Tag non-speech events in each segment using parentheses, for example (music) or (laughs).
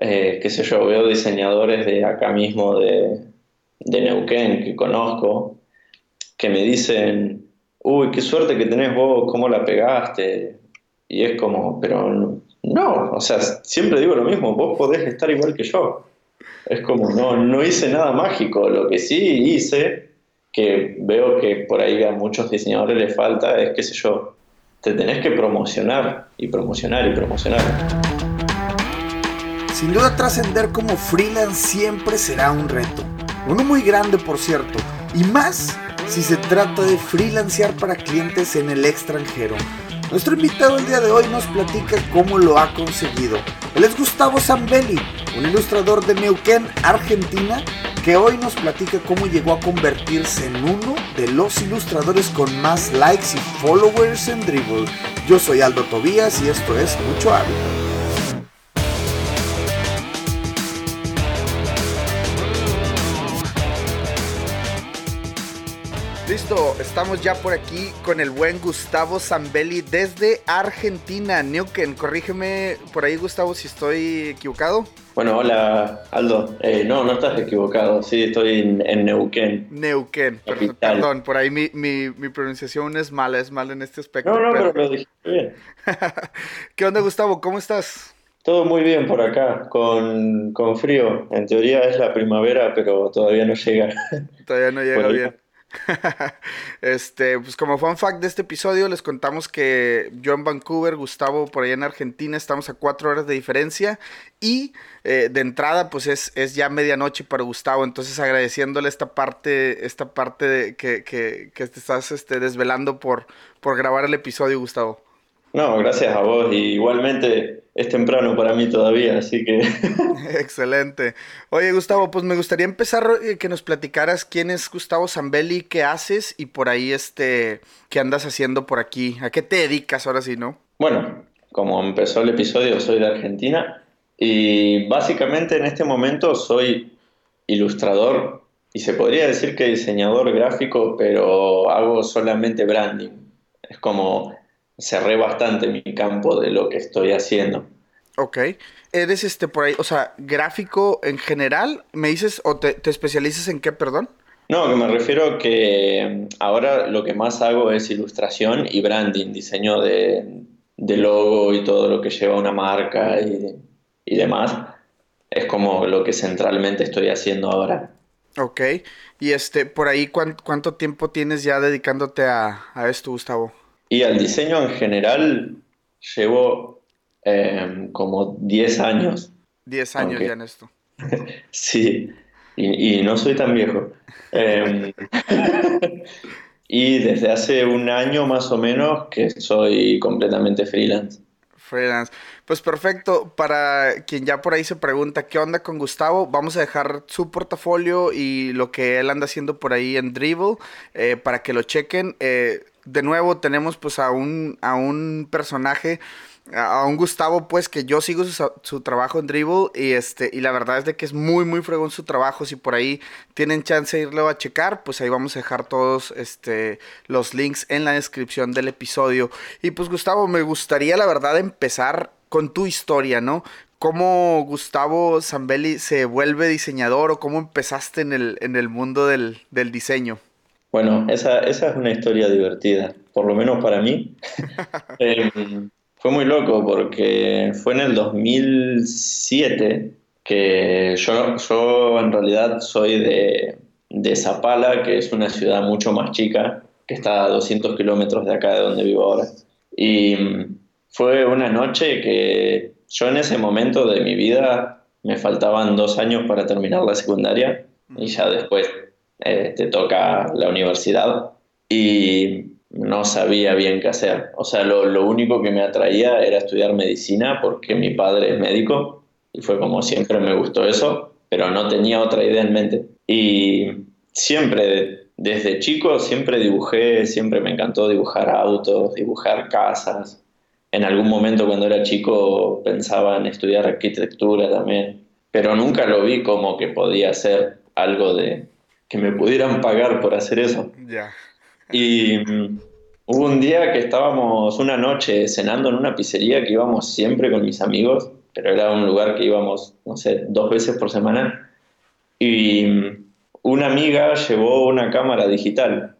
eh, qué sé yo, veo diseñadores de acá mismo, de, de Neuquén, que conozco, que me dicen, uy, qué suerte que tenés vos, cómo la pegaste. Y es como, pero no, o sea, siempre digo lo mismo, vos podés estar igual que yo. Es como, no, no hice nada mágico, lo que sí hice, que veo que por ahí a muchos diseñadores les falta, es, qué sé yo, te tenés que promocionar y promocionar y promocionar. Sin duda trascender como freelance siempre será un reto. Uno muy grande, por cierto. Y más si se trata de freelancear para clientes en el extranjero. Nuestro invitado el día de hoy nos platica cómo lo ha conseguido. Él es Gustavo Zambelli, un ilustrador de Neuquén, Argentina, que hoy nos platica cómo llegó a convertirse en uno de los ilustradores con más likes y followers en Dribble. Yo soy Aldo Tobías y esto es Mucho Hábito. Listo, estamos ya por aquí con el buen Gustavo Zambelli desde Argentina, Neuquén. Corrígeme por ahí, Gustavo, si estoy equivocado. Bueno, hola Aldo. Eh, no, no estás equivocado. Sí, estoy en, Neuquén. Neuquén, perdón, por ahí mi, mi, mi, pronunciación es mala, es mala en este aspecto. No, no, pero, lo dije bien. (laughs) ¿Qué onda, Gustavo? ¿Cómo estás? Todo muy bien por acá, con, con, frío. En teoría es la primavera, pero todavía no llega. Todavía no llega bien. (laughs) este, pues como fun fact de este episodio, les contamos que yo en Vancouver, Gustavo por allá en Argentina, estamos a cuatro horas de diferencia y eh, de entrada, pues es, es, ya medianoche para Gustavo, entonces agradeciéndole esta parte, esta parte de, que, que, que te estás este, desvelando por, por grabar el episodio, Gustavo. No, gracias a vos. Y igualmente es temprano para mí todavía, así que... (laughs) (laughs) Excelente. Oye, Gustavo, pues me gustaría empezar eh, que nos platicaras quién es Gustavo Zambelli, qué haces y por ahí, este, qué andas haciendo por aquí. ¿A qué te dedicas ahora sí, no? Bueno, como empezó el episodio, soy de Argentina y básicamente en este momento soy ilustrador y se podría decir que diseñador gráfico, pero hago solamente branding. Es como cerré bastante mi campo de lo que estoy haciendo. Ok. ¿Eres este por ahí, o sea, gráfico en general? ¿Me dices o te, especializas en qué, perdón? No, que me refiero que mm, ahora lo que más hago es ilustración y branding, diseño de, logo y todo lo que lleva una marca y, demás. Es como lo que centralmente estoy haciendo ahora. Ok. Y este, por ahí, ¿cuánto, tiempo tienes ya dedicándote a, a esto, Gustavo? Y al diseño en general llevo em, como 10 años. 10 años ya en esto. (laughs) sí, y, no soy tan viejo. Em, (laughs) y desde hace un año más o menos que soy completamente freelance. Freelance. Pues perfecto. Para quien ya por ahí se pregunta qué onda con Gustavo, vamos a dejar su portafolio y lo que él anda haciendo por ahí en Dribble eh, para que lo chequen. Eh, de nuevo tenemos pues a un, a un personaje, a un Gustavo pues que yo sigo su, trabajo en Dribble y este y la verdad es de que es muy muy fregón su trabajo, si por ahí tienen chance de irlo a checar, pues ahí vamos a dejar todos este los links en la descripción del episodio. Y pues Gustavo, me gustaría la verdad empezar con tu historia, ¿no? ¿Cómo Gustavo Zambelli se vuelve diseñador o cómo empezaste en el, en el mundo del, del diseño? Bueno, esa, esa es una historia divertida, por lo menos para mí. (laughs) Em, fue muy loco porque fue en el 2007 que yo, yo en realidad soy de, de Zapala, que es una ciudad mucho más chica, que está a 200 kilómetros de acá de donde vivo ahora. Y mm, fue una noche que yo en ese momento de mi vida me faltaban dos años para terminar la secundaria y ya después eh, te toca la universidad y no sabía bien qué hacer. O sea, lo, lo, único que me atraía era estudiar medicina porque mi padre es médico y fue como siempre me gustó eso, pero no tenía otra idea en mente. Y siempre, desde chico, siempre dibujé, siempre me encantó dibujar autos, dibujar casas. En algún momento cuando era chico pensaba en estudiar arquitectura también, pero nunca lo vi como que podía ser algo de, que me pudieran pagar por hacer eso. Y mm, hubo un día que estábamos una noche cenando en una pizzería que íbamos siempre con mis amigos, pero era un lugar que íbamos, no sé, dos veces por semana. Y una amiga llevó una cámara digital,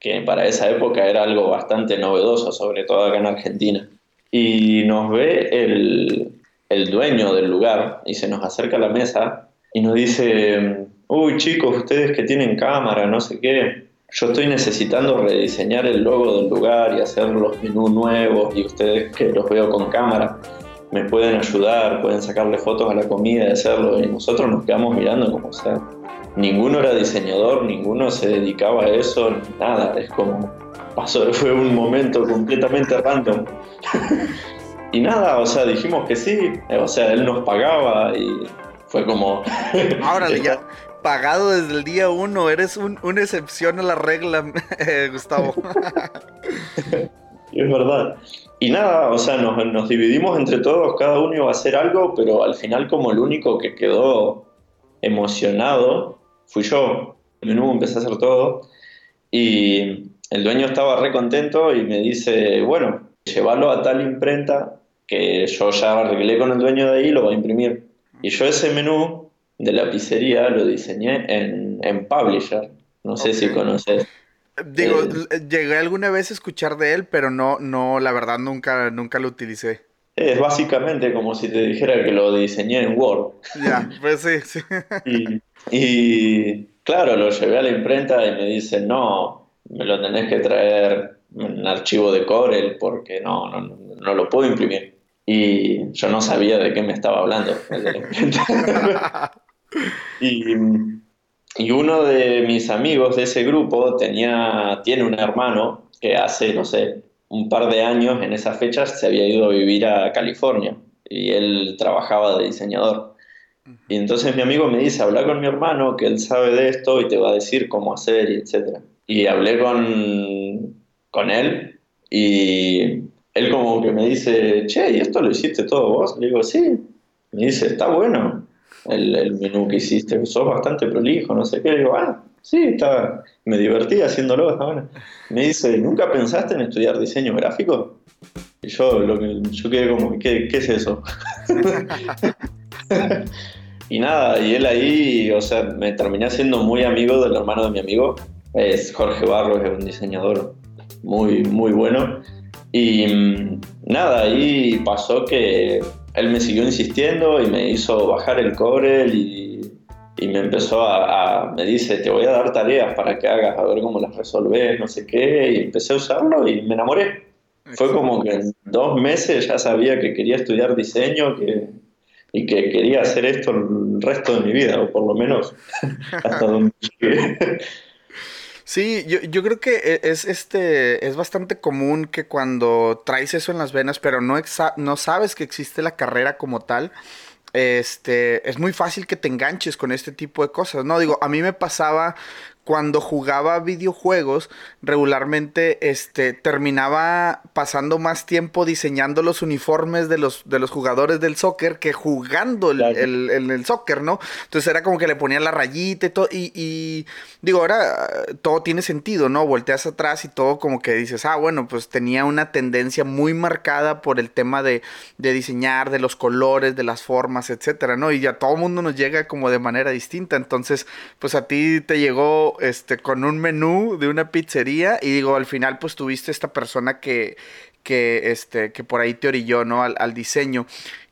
que para esa época era algo bastante novedoso, sobre todo acá en Argentina. Y nos ve el, el dueño del lugar y se nos acerca a la mesa y nos dice, uy chicos, ustedes que tienen cámara, no sé qué, yo estoy necesitando rediseñar el logo del lugar y hacer los menús nuevos y ustedes que los veo con cámara me pueden ayudar, pueden sacarle fotos a la comida y hacerlo y nosotros nos quedamos mirando como sea. Ninguno era diseñador, ninguno se dedicaba a eso, nada, es como pasó, (laughs) fue un momento completamente random. (laughs) y nada, o sea, dijimos que sí, o sea, él nos pagaba y fue como... Ahora (laughs) ya, pagado desde el día uno, eres un, una excepción a la regla, (laughs) eh, Gustavo. (laughs) es verdad. Y nada, o sea, nos, dividimos entre todos, cada uno iba a hacer algo, pero al final como el único que quedó emocionado fui yo. El menú empecé a hacer todo y el dueño estaba re contento y me dice, bueno, llévalo a tal imprenta que yo ya arreglé con el dueño de ahí lo voy a imprimir. Y yo ese menú de la pizzería lo diseñé en, en Publisher. No sé si conoces. Digo, eh, llegué alguna vez a escuchar de él, pero no, no, la verdad nunca, nunca lo utilicé. Es básicamente como si te dijera que lo diseñé en Word. Ya, pues sí, sí. (laughs) y, y, claro, lo llevé a la imprenta y me dicen, no, me lo tenés que traer en archivo de Corel porque no, no, no lo puedo imprimir. Y yo no sabía de qué me estaba hablando. (laughs) y, y, uno de mis amigos de ese grupo tenía, tiene un hermano que hace, no sé, un par de años en esas fechas se había ido a vivir a California y él trabajaba de diseñador. Y entonces mi amigo me dice, habla con mi hermano, que él sabe de esto y te va a decir cómo hacer, y etc. Y hablé con, con él y él como que me dice, che, ¿y esto lo hiciste todo vos? Le digo, sí. Me dice, está bueno el, menú que hiciste, sos bastante prolijo, no sé qué. Le digo, ah, sí, está, me divertí haciéndolo. Me dice, ¿nunca pensaste en estudiar diseño gráfico? Y yo, lo que, yo quedé como, ¿qué, qué es eso? (laughs) y nada, y él ahí, o sea, me terminé siendo muy amigo del hermano de mi amigo. Es Jorge Barros, es un diseñador muy, muy bueno. Y mm, nada, ahí pasó que él me siguió insistiendo y me hizo bajar el Corel y, y me empezó a, me dice, te voy a dar tareas para que hagas, a ver cómo las resolves, no sé qué, y empecé a usarlo y me enamoré. Fue como que en dos meses ya sabía que quería estudiar diseño que, y que quería hacer esto el resto de mi vida, o por lo menos (laughs) hasta donde llegué. Sí, yo, yo creo que e, es, este, es bastante común que cuando traes eso en las venas, pero no, no sabes que existe la carrera como tal, este, es muy fácil que te enganches con este tipo de cosas, ¿no? Digo, a mí me pasaba cuando jugaba videojuegos, regularmente este, terminaba pasando más tiempo diseñando los uniformes de los, de los jugadores del soccer que jugando el, el, el, soccer, ¿no? Entonces era como que le ponía la rayita y todo. Y, y, digo, ahora todo tiene sentido, ¿no? Volteas atrás y todo como que dices, ah, bueno, pues tenía una tendencia muy marcada por el tema de, de diseñar, de los colores, de las formas, etcétera, ¿no? Y ya todo el mundo nos llega como de manera distinta. Entonces, pues a ti te llegó este, con un menú de una pizzería y digo, al final pues tuviste esta persona que, que, este, que por ahí te orilló, ¿no? Al, diseño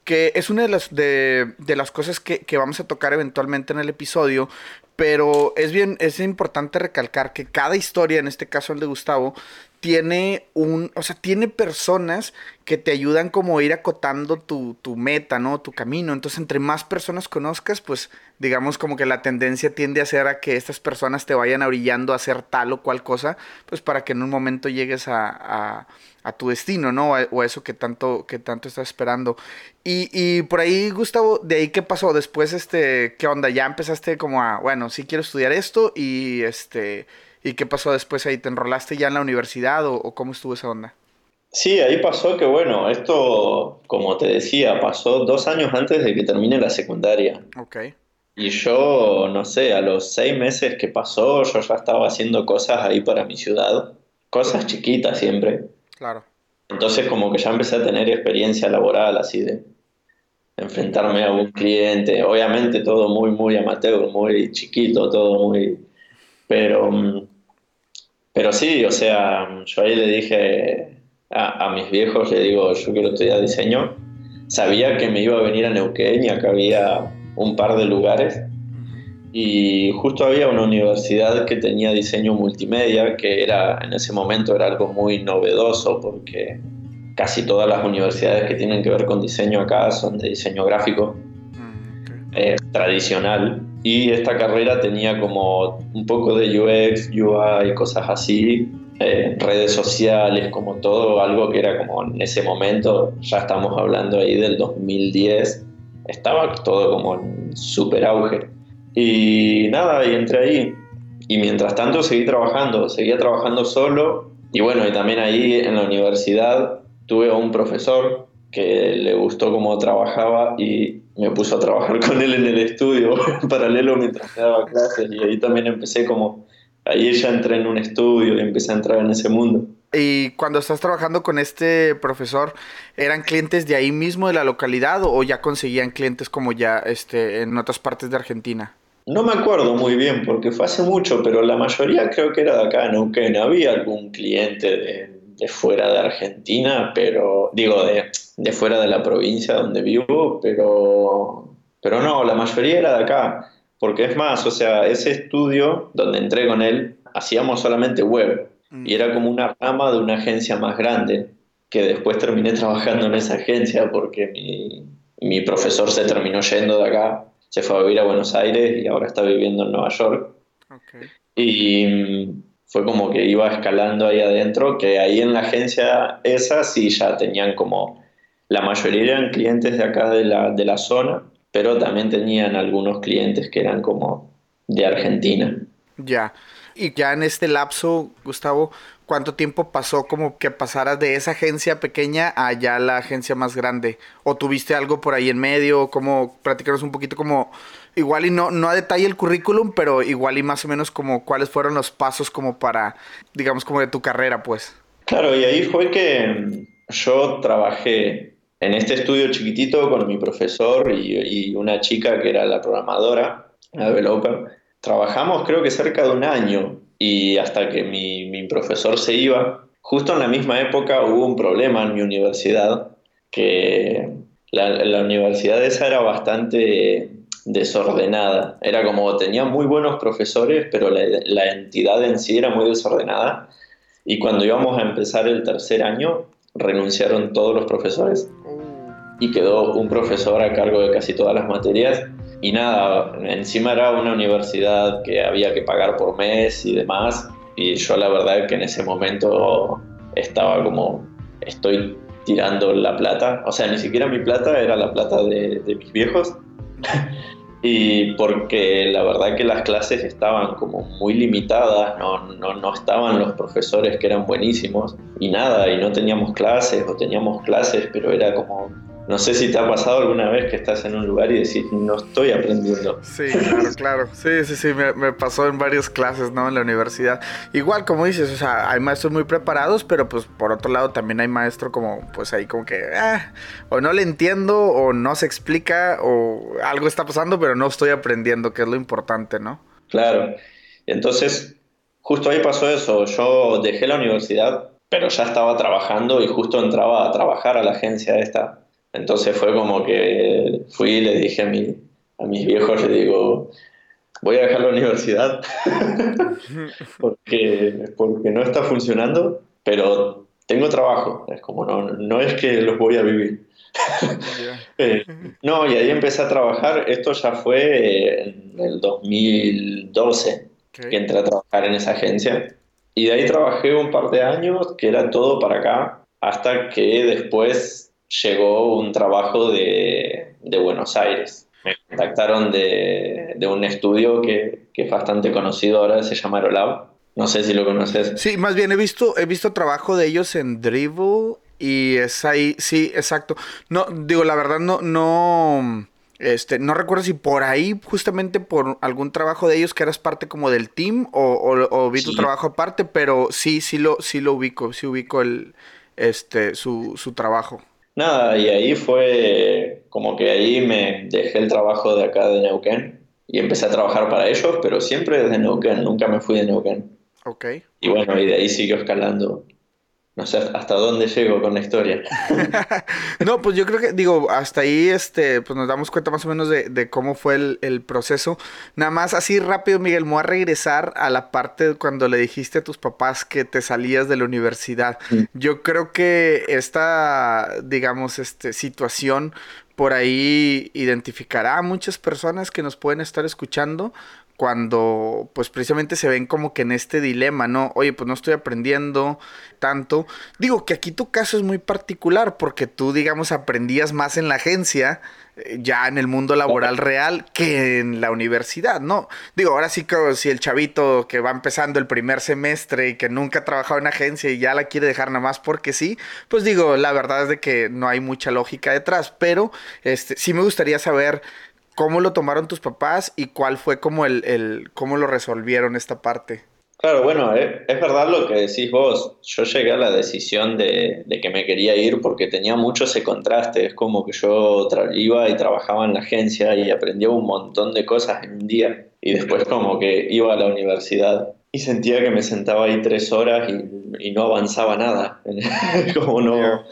que es una de las, de, de las cosas que, que, vamos a tocar eventualmente en el episodio, pero es bien, es importante recalcar que cada historia, en este caso el de Gustavo, tiene un, o sea, tiene personas que te ayudan como a ir acotando tu, tu, meta, ¿no? Tu camino. Entonces, entre más personas conozcas, pues, digamos como que la tendencia tiende a ser a que estas personas te vayan orillando a hacer tal o cual cosa, pues para que en un momento llegues a, a, a tu destino, ¿no? O a, eso que tanto, que tanto estás esperando. Y, y, por ahí, Gustavo, ¿de ahí qué pasó? Después, este, ¿qué onda? Ya empezaste como a, bueno, sí quiero estudiar esto y este ¿Y qué pasó después ahí? ¿Te enrolaste ya en la universidad o, cómo estuvo esa onda? Sí, ahí pasó que, bueno, esto, como te decía, pasó dos años antes de que termine la secundaria. Ok. Y yo, no sé, a los seis meses que pasó, yo ya estaba haciendo cosas ahí para mi ciudad. Cosas chiquitas siempre. Claro. Entonces como que ya empecé a tener experiencia laboral así de... enfrentarme a un cliente, obviamente todo muy, muy amateur, muy chiquito, todo muy... Pero, mm, pero sí, o sea, yo ahí le dije a, a mis viejos, le digo, yo quiero estudiar diseño. Sabía que me iba a venir a Neuquén y acá había un par de lugares. Y justo había una universidad que tenía diseño multimedia, que era en ese momento era algo muy novedoso porque casi todas las universidades que tienen que ver con diseño acá son de diseño gráfico mm, eh, tradicional y esta carrera tenía como un poco de UX, UI, cosas así, eh, redes sociales, como todo, algo que era como en ese momento, ya estamos hablando ahí del 2010, estaba todo como en super auge. Y nada, y entré ahí. Y mientras tanto seguí trabajando, seguía trabajando solo. Y bueno, y también ahí en la universidad tuve a un profesor que le gustó cómo trabajaba y me puso a trabajar con él en el estudio (laughs) en paralelo mientras me daba clases. Y ahí también empecé como, ahí ya entré en un estudio y empecé a entrar en ese mundo. Y cuando estás trabajando con este profesor, ¿eran clientes de ahí mismo de la localidad o ya conseguían clientes como ya este, en otras partes de Argentina? No me acuerdo muy bien porque fue hace mucho, pero la mayoría creo que era de acá en Neuquén. Había algún cliente de, fuera de Argentina, pero digo, de, de, fuera de la provincia donde vivo, pero, pero no, la mayoría era de acá. Porque es más, o sea, ese estudio donde entré con él, hacíamos solamente web mm. y era como una rama de una agencia más grande que después terminé trabajando en esa agencia porque mi, mi profesor se terminó yendo de acá se fue a vivir a Buenos Aires y ahora está viviendo en Nueva York. Y fue como que iba escalando ahí adentro, que ahí en la agencia esa sí ya tenían como, la mayoría eran clientes de acá de la, de la zona, pero también tenían algunos clientes que eran como de Argentina. Ya. Y ya en este lapso, Gustavo, ¿cuánto tiempo pasó como que pasaras de esa agencia pequeña a ya la agencia más grande? ¿O tuviste algo por ahí en medio? ¿Cómo platicaros un poquito como, igual y no, no a detalle el currículum, pero igual y más o menos como cuáles fueron los pasos como para, digamos, como de tu carrera, pues? Claro, y ahí fue que yo trabajé en este estudio chiquitito con mi profesor y, y una chica que era la programadora, la developer Trabajamos creo que cerca de un año y hasta que mi, mi profesor se iba, justo en la misma época hubo un problema en mi universidad, que la, la universidad esa era bastante desordenada. Era como tenía muy buenos profesores, pero la, entidad en sí era muy desordenada. Y cuando íbamos a empezar el tercer año, renunciaron todos los profesores y quedó un profesor a cargo de casi todas las materias y nada, encima era una universidad que había que pagar por mes y demás. Y yo la verdad que en ese momento estaba como, estoy tirando la plata. O sea, ni siquiera mi plata era la plata de, mis viejos. (laughs) y porque la verdad que las clases estaban como muy limitadas, no, no, no, estaban los profesores que eran buenísimos y nada, y no teníamos clases o teníamos clases, pero era como no sé si te ha pasado alguna vez que estás en un lugar y decís, no estoy aprendiendo. Sí, claro, claro. Sí, sí, sí, me, pasó en varias clases, ¿no? En la universidad. Igual, como dices, o sea, hay maestros muy preparados, pero pues por otro lado también hay maestro como, pues ahí como que, ah, o no le entiendo, o no se explica, o algo está pasando, pero no estoy aprendiendo, que es lo importante, ¿no? Claro. Entonces, justo ahí pasó eso. Yo dejé la universidad, pero ya estaba trabajando y justo entraba a trabajar a la agencia esta entonces fue como que fui y le dije a, mi, a mis viejos, le digo, voy a dejar la universidad (laughs) porque, porque no está funcionando, pero tengo trabajo, es como no, no es que los voy a vivir. (laughs) Eh, no, y ahí empecé a trabajar, esto ya fue en el 2012 que entré a trabajar en esa agencia. Y de ahí trabajé un par de años, que era todo para acá, hasta que después llegó un trabajo de, de Buenos Aires. Me contactaron de, de un estudio que, que, es bastante conocido ahora, se llama Aerolab. No sé si lo conoces. Sí, más bien he visto, he visto trabajo de ellos en Dribble y es ahí, sí, exacto. No, digo, la verdad no, no, este, no recuerdo si por ahí, justamente por algún trabajo de ellos que eras parte como del team o, o, vi tu trabajo aparte, pero sí, sí lo, sí lo ubico, sí ubico el, este, su, su trabajo. Nada, y ahí fue como que ahí me dejé el trabajo de acá de Neuquén y empecé a trabajar para ellos, pero siempre desde Neuquén, nunca me fui de Neuquén. Ok. Y bueno, y de ahí siguió escalando no sé hasta dónde llego con la historia. (laughs) no, pues yo creo que, digo, hasta ahí este, pues nos damos cuenta más o menos de, cómo fue el, proceso. Nada más así rápido, Miguel, me voy a regresar a la parte cuando le dijiste a tus papás que te salías de la universidad. Mm. Yo creo que esta, digamos, este, situación por ahí identificará a muchas personas que nos pueden estar escuchando cuando pues precisamente se ven como que en este dilema, ¿no? Oye, pues no estoy aprendiendo tanto. Digo que aquí tu caso es muy particular porque tú, digamos, aprendías más en la agencia, eh, ya en el mundo laboral real, que en la universidad, ¿no? Digo, ahora sí que si el chavito que va empezando el primer semestre y que nunca ha trabajado en agencia y ya la quiere dejar nada más porque sí, pues digo, la verdad es de que no hay mucha lógica detrás, pero este, sí me gustaría saber ¿Cómo lo tomaron tus papás y cuál fue como el, el cómo lo resolvieron esta parte? Claro, bueno, eh, es, verdad lo que decís vos. Yo llegué a la decisión de, de, que me quería ir porque tenía mucho ese contraste. Es como que yo iba y trabajaba en la agencia y aprendía un montón de cosas en un día. Y después como que iba a la universidad y sentía que me sentaba ahí tres horas y, no avanzaba nada. (laughs) Como no.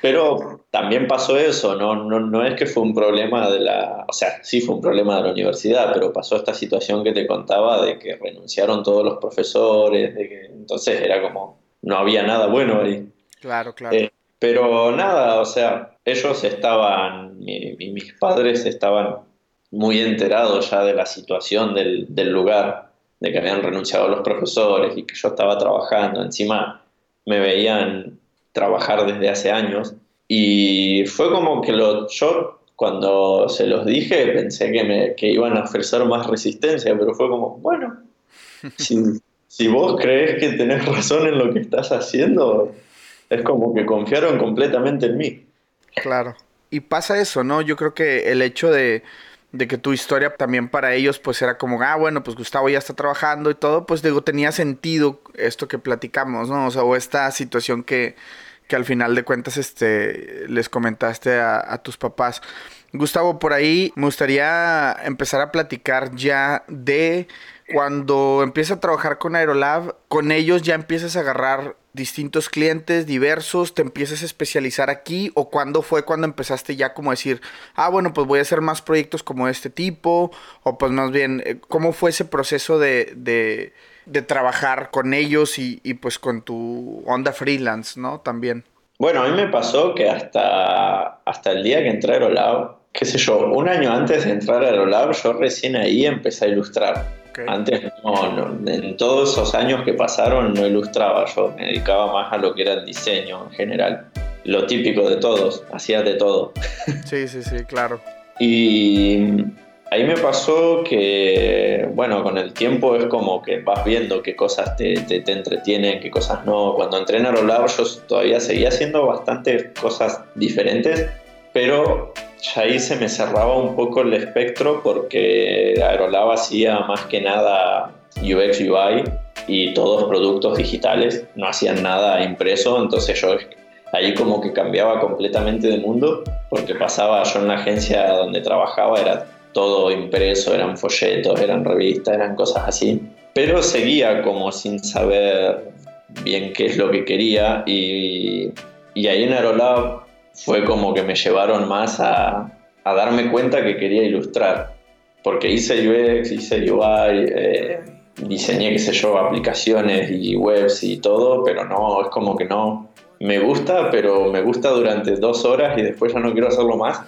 Pero también pasó eso, ¿no? No, no es que fue un problema de la. O sea, sí fue un problema de la universidad, pero pasó esta situación que te contaba de que renunciaron todos los profesores, de que entonces era como. No había nada bueno ahí. Claro, claro. Eh, pero nada, o sea, ellos estaban. mis padres estaban muy enterados ya de la situación del, del lugar de que habían renunciado los profesores y que yo estaba trabajando. Encima me veían trabajar desde hace años y fue como que lo, yo cuando se los dije pensé que, me, que iban a ofrecer más resistencia, pero fue como, bueno, (laughs) si, si vos crees que tenés razón en lo que estás haciendo, es como que confiaron completamente en mí. Claro. Y pasa eso, ¿no? Yo creo que el hecho de de que tu historia también para ellos pues era como, ah, bueno, pues Gustavo ya está trabajando y todo, pues digo, tenía sentido esto que platicamos, ¿no? O sea, o esta situación que, que al final de cuentas este, les comentaste a, a tus papás. Gustavo, por ahí me gustaría empezar a platicar ya de cuando empiezas a trabajar con Aerolab, con ellos ya empiezas a agarrar distintos clientes diversos, te empiezas a especializar aquí o cuándo fue cuando empezaste ya como decir, ah, bueno, pues voy a hacer más proyectos como este tipo o pues más bien, eh, ¿cómo fue ese proceso de, de, trabajar con ellos y, y, pues con tu onda freelance, ¿no? También. Bueno, a mí me pasó que hasta, hasta el día que entré a Aerolab, qué sé yo, un año antes de entrar a Aerolab, yo recién ahí empecé a ilustrar. Antes no, en todos esos años que pasaron no ilustraba, yo me dedicaba más a lo que era el diseño en general. Lo típico de todos, hacía de todo. Sí, sí, sí, claro. Y ahí me pasó que, bueno, con el tiempo es como que vas viendo qué cosas te, te, entretienen, qué cosas no. Cuando entré en Aerolab yo todavía seguía haciendo bastantes cosas diferentes, pero ya ahí se me cerraba un poco el espectro porque Aerolab hacía más que nada UX UI y todos productos digitales, no hacían nada impreso, entonces yo ahí como que cambiaba completamente de mundo porque pasaba yo en la agencia donde trabajaba era todo impreso, eran folletos, eran revistas, eran cosas así, pero seguía como sin saber bien qué es lo que quería y, y ahí en Aerolab fue como que me llevaron más a, darme cuenta que quería ilustrar. Porque hice UX, hice UI, eh, diseñé, qué sé yo, aplicaciones y webs y todo, pero no, es como que no. Me gusta, pero me gusta durante dos horas y después ya no quiero hacerlo más.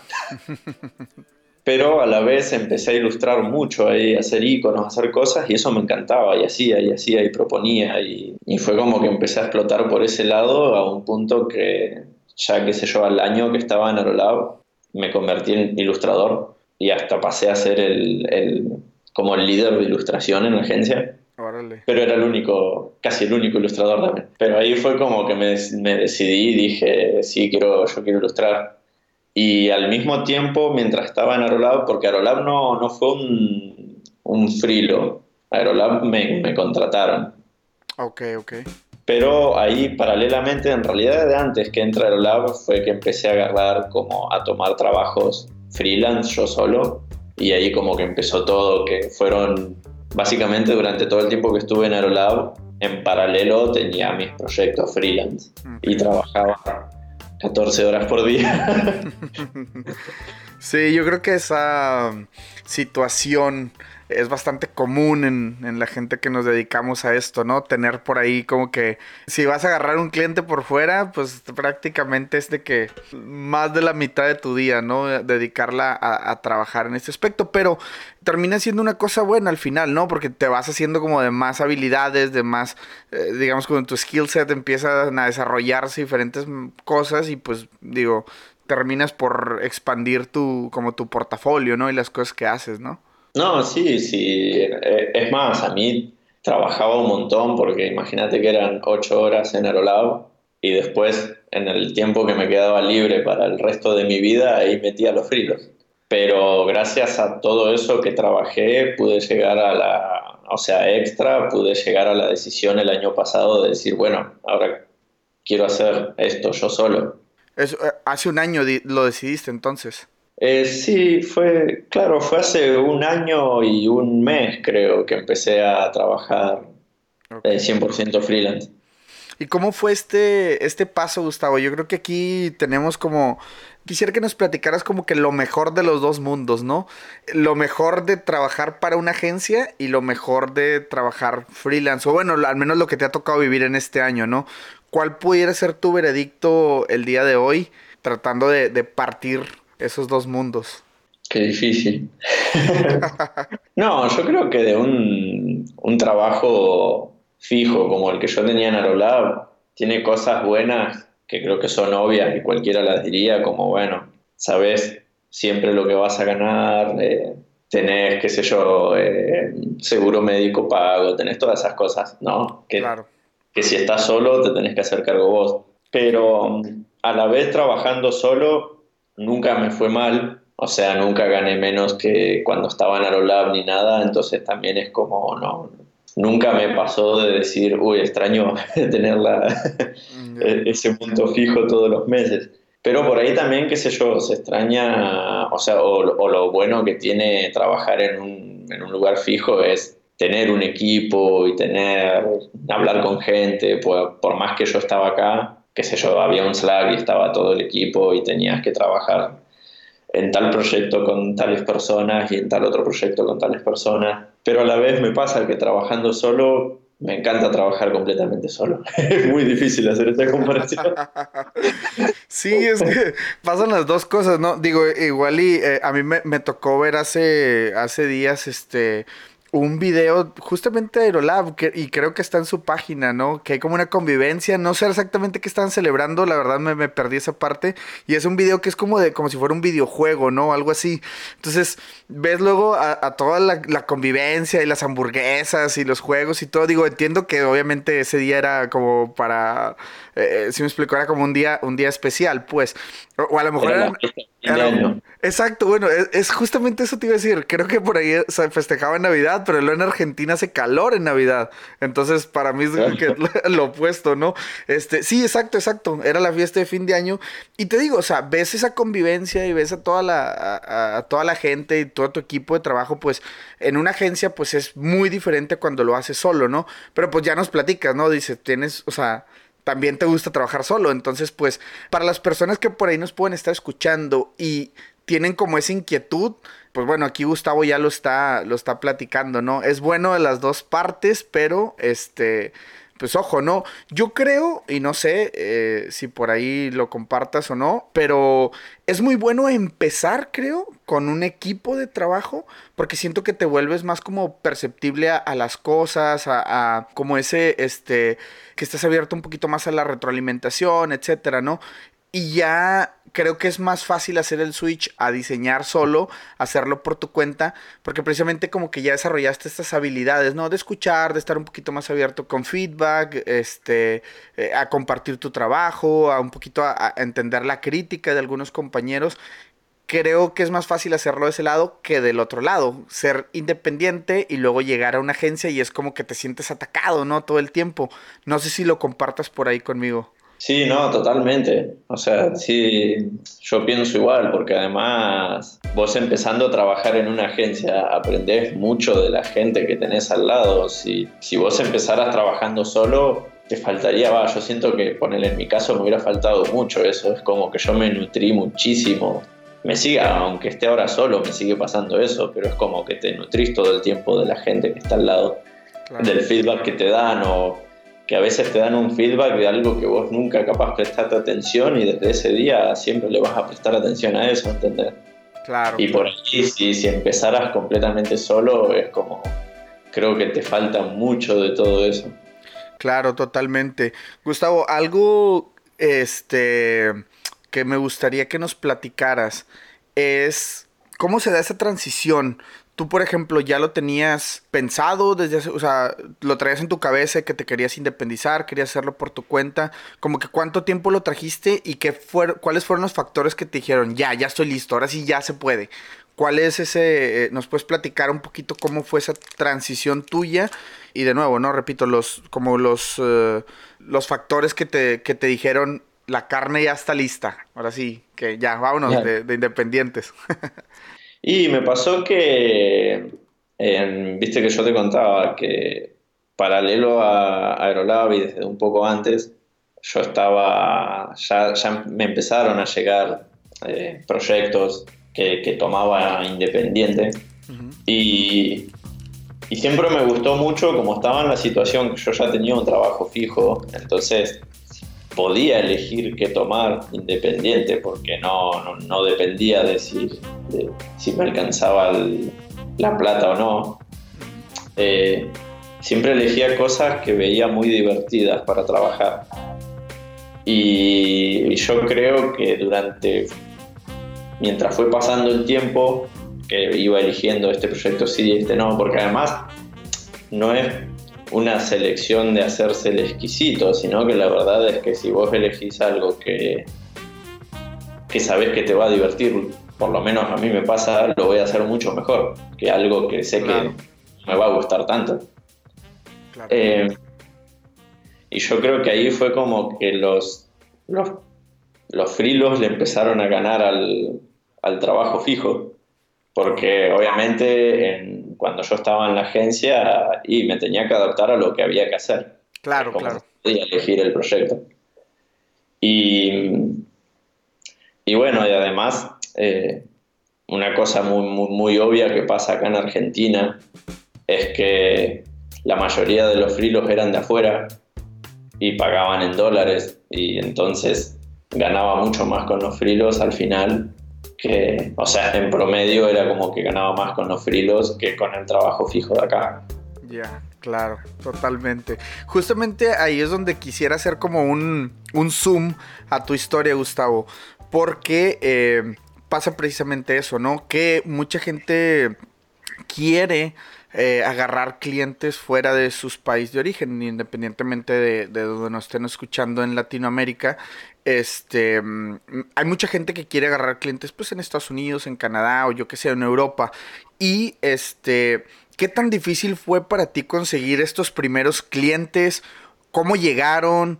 (laughs) pero a la vez empecé a ilustrar mucho, a hacer iconos, a hacer cosas y eso me encantaba y hacía y hacía y proponía y, y fue como que empecé a explotar por ese lado a un punto que ya que sé yo, al año que estaba en Aerolab, me convertí en ilustrador y hasta pasé a ser el, como el líder de ilustración en la agencia. Pero era el único, casi el único ilustrador también. Pero ahí fue como que me, me decidí y dije, sí, quiero, yo quiero ilustrar. Y al mismo tiempo, mientras estaba en Aerolab, porque Aerolab no, no fue un, un frilo, Aerolab me, me contrataron. Ok, ok. Pero ahí paralelamente, en realidad de antes que entré al lab, fue que empecé a agarrar como a tomar trabajos freelance yo solo. Y ahí como que empezó todo, que fueron básicamente durante todo el tiempo que estuve en Aerolab, en paralelo tenía mis proyectos freelance y trabajaba 14 horas por día. (laughs) sí, yo creo que esa situación es bastante común en, la gente que nos dedicamos a esto, ¿no? Tener por ahí como que si vas a agarrar un cliente por fuera, pues prácticamente es de que más de la mitad de tu día, ¿no? Dedicarla a, trabajar en este aspecto, pero termina siendo una cosa buena al final, ¿no? Porque te vas haciendo como de más habilidades, de más, eh, digamos, con tu skill set empiezan a desarrollarse diferentes cosas y pues digo, terminas por expandir tu, como tu portafolio, ¿no? Y las cosas que haces, ¿no? No, sí, sí. Eh, es más, a mí trabajaba un montón porque imagínate que eran ocho horas en Aerolab y después en el tiempo que me quedaba libre para el resto de mi vida ahí metía los frilos. Pero gracias a todo eso que trabajé pude llegar a la, o sea, extra, pude llegar a la decisión el año pasado de decir, bueno, ahora quiero hacer esto yo solo. Eso, eh, hace un año lo decidiste entonces. Eh, sí, fue, claro, fue hace un año y un mes creo que empecé a trabajar 100% freelance. ¿Y cómo fue este, este paso, Gustavo? Yo creo que aquí tenemos como... Quisiera que nos platicaras como que lo mejor de los dos mundos, ¿no? Lo mejor de trabajar para una agencia y lo mejor de trabajar freelance. O bueno, al menos lo que te ha tocado vivir en este año, ¿no? ¿Cuál pudiera ser tu veredicto el día de hoy tratando de, de partir esos dos mundos? Qué difícil. (laughs) no, yo creo que de un, un, trabajo fijo como el que yo tenía en Aerolab, tiene cosas buenas que creo que son obvias y cualquiera las diría, como bueno, sabes siempre lo que vas a ganar, eh, tenés, qué sé yo, eh, seguro médico pago, tenés todas esas cosas, ¿no? Que, claro. que si estás solo te tenés que hacer cargo vos. Pero a la vez trabajando solo, nunca me fue mal, o sea, nunca gané menos que cuando estaba en Arolab ni nada, entonces también es como, no, nunca me pasó de decir, uy, extraño (laughs) tener e-, ese punto fijo todos los meses. Pero por ahí también, qué sé yo, se extraña, o sea, o, lo bueno que tiene trabajar en un, en un, lugar fijo es tener un equipo y tener, hablar con gente, por, por más que yo estaba acá, qué sé yo, había un Slack y estaba todo el equipo y tenías que trabajar en tal proyecto con tales personas y en tal otro proyecto con tales personas. Pero a la vez me pasa que trabajando solo me encanta trabajar completamente solo. (laughs) es muy difícil hacer esta comparación. (laughs) sí, es que pasan las dos cosas, ¿no? Digo, igual y eh, a mí me, me, tocó ver hace, hace días este un video justamente de Aerolab y creo que está en su página, ¿no? Que hay como una convivencia, no sé exactamente qué están celebrando, la verdad me, perdí esa parte y es un video que es como de como si fuera un videojuego, ¿no? Algo así. Entonces ves luego a, toda la, convivencia y las hamburguesas y los juegos y todo. Digo, entiendo que obviamente ese día era como para, eh, si me explico, era como un día, un día especial, pues. O, a lo mejor era, exacto, bueno, es, justamente eso te iba a decir. Creo que por ahí se festejaba en Navidad, pero luego en Argentina hace calor en Navidad. Entonces, para mí es que (laughs) lo opuesto, ¿no? Este, sí, exacto, exacto. Era la fiesta de fin de año. Y te digo, o sea, ves esa convivencia y ves a toda la, a, toda la gente y todo tu equipo de trabajo, pues en una agencia, pues es muy diferente cuando lo haces solo, ¿no? Pero pues ya nos platicas, ¿no? Dice, tienes, o sea también te gusta trabajar solo. Entonces, pues, para las personas que por ahí nos pueden estar escuchando y tienen como esa inquietud, pues bueno, aquí Gustavo ya lo está, lo está platicando, ¿no? Es bueno de las dos partes, pero este pues ojo, ¿no? Yo creo, y no sé eh, si por ahí lo compartas o no, pero es muy bueno empezar, creo, con un equipo de trabajo, porque siento que te vuelves más como perceptible a, las cosas, a, a, como ese, este, que estás abierto un poquito más a la retroalimentación, etcétera, ¿no? Y ya creo que es más fácil hacer el switch a diseñar solo, hacerlo por tu cuenta, porque precisamente como que ya desarrollaste estas habilidades, ¿no? De escuchar, de estar un poquito más abierto con feedback, este, eh, a compartir tu trabajo, a un poquito a, entender la crítica de algunos compañeros creo que es más fácil hacerlo de ese lado que del otro lado. Ser independiente y luego llegar a una agencia y es como que te sientes atacado, ¿no? Todo el tiempo. No sé si lo compartas por ahí conmigo. Sí, no, totalmente. O sea, sí, yo pienso igual, porque además vos empezando a trabajar en una agencia aprendés mucho de la gente que tenés al lado. Si, si vos empezaras trabajando solo, te faltaría, va, yo siento que, ponerle en mi caso, me hubiera faltado mucho eso. Es como que yo me nutrí muchísimo. Me sigue, aunque esté ahora solo, me sigue pasando eso, pero es como que te nutrís todo el tiempo de la gente que está al lado, del feedback que te dan o que a veces te dan un feedback de algo que vos nunca capaz prestaste atención y desde ese día siempre le vas a prestar atención a eso, ¿entendés? Claro. Y por ahí, si, si empezaras completamente solo, es como, creo que te falta mucho de todo eso. Claro, totalmente. Gustavo, algo este, que me gustaría que nos platicaras es cómo se da esa transición tú, por ejemplo, ya lo tenías pensado desde hace, o sea, lo traías en tu cabeza que te querías independizar, querías hacerlo por tu cuenta, como que cuánto tiempo lo trajiste y qué cuáles fueron los factores que te dijeron, ya, ya estoy listo, ahora sí ya se puede. ¿Cuál es ese, eh, nos puedes platicar un poquito cómo fue esa transición tuya? Y de nuevo, ¿no? Repito, los, como los, eh, los factores que te, que te dijeron, la carne ya está lista. Ahora sí, que ya, vámonos de, de independientes. (laughs) Y me pasó que, viste que yo te contaba que paralelo a Aerolab y desde un poco antes, yo estaba, ya, ya me empezaron a llegar eh, proyectos que, que, tomaba independiente. Y, y siempre me gustó mucho como estaba en la situación que yo ya tenía un trabajo fijo, entonces podía elegir qué tomar independiente porque no, no, dependía de si, me alcanzaba la plata o no. Eh, siempre elegía cosas que veía muy divertidas para trabajar. Y, yo creo que durante, mientras fue pasando el tiempo, que iba eligiendo este proyecto sí y este no, porque además no es una selección de hacerse el exquisito, sino que la verdad es que si vos elegís algo que, que sabés que te va a divertir, por lo menos a mí me pasa, lo voy a hacer mucho mejor que algo que sé que me va a gustar tanto. Eh, y yo creo que ahí fue como que los, los, los frilos le empezaron a ganar al, al trabajo fijo, porque obviamente en, cuando yo estaba en la agencia y me tenía que adaptar a lo que había que hacer. Claro, claro. Podía elegir el proyecto. Y, y bueno, y además, eh, una cosa muy, muy, muy, obvia que pasa acá en Argentina es que la mayoría de los frilos eran de afuera y pagaban en dólares y entonces ganaba mucho más con los frilos al final que, o sea, en promedio era como que ganaba más con los frilos que con el trabajo fijo de acá. Ya, claro, totalmente. Justamente ahí es donde quisiera hacer como un, un zoom a tu historia, Gustavo, porque eh, pasa precisamente eso, ¿no? Que mucha gente quiere eh, agarrar clientes fuera de sus países de origen, independientemente de, de, donde nos estén escuchando en Latinoamérica. Este, mm, hay mucha gente que quiere agarrar clientes pues en Estados Unidos, en Canadá o yo que sé, en Europa. Y este, ¿qué tan difícil fue para ti conseguir estos primeros clientes? ¿Cómo llegaron?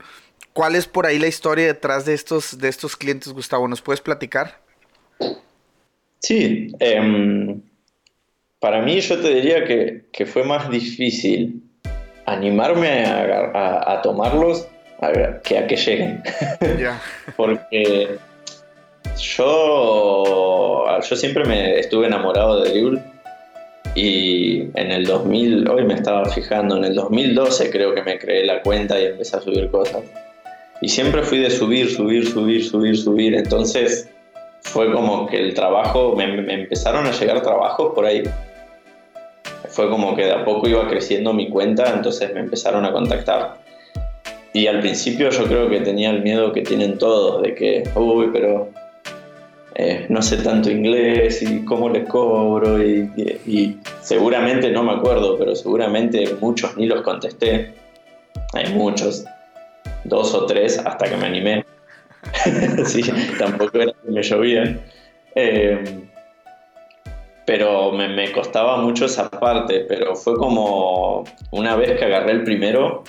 ¿Cuál es por ahí la historia detrás de estos, de estos clientes, Gustavo? ¿Nos puedes platicar? Sí, eh, para mí yo te diría que, fue más difícil animarme a, tomarlos que a que lleguen. (laughs) Porque yo, yo siempre me estuve enamorado de Liul y en el 2000, hoy me estaba fijando, en el 2012 creo que me creé la cuenta y empecé a subir cosas. Y siempre fui de subir, subir, subir, subir, subir. Entonces fue como que el trabajo, me, me empezaron a llegar trabajos por ahí fue como que de a poco iba creciendo mi cuenta, entonces me empezaron a contactar. Y al principio yo creo que tenía el miedo que tienen todos, de que, uy, pero eh, no sé tanto inglés y cómo les cobro y, seguramente no me acuerdo, pero seguramente muchos ni los contesté. Hay muchos, dos o tres hasta que me animé. (laughs) sí, tampoco era que me llovía. Eh, pero me, costaba mucho esa parte, pero fue como una vez que agarré el primero,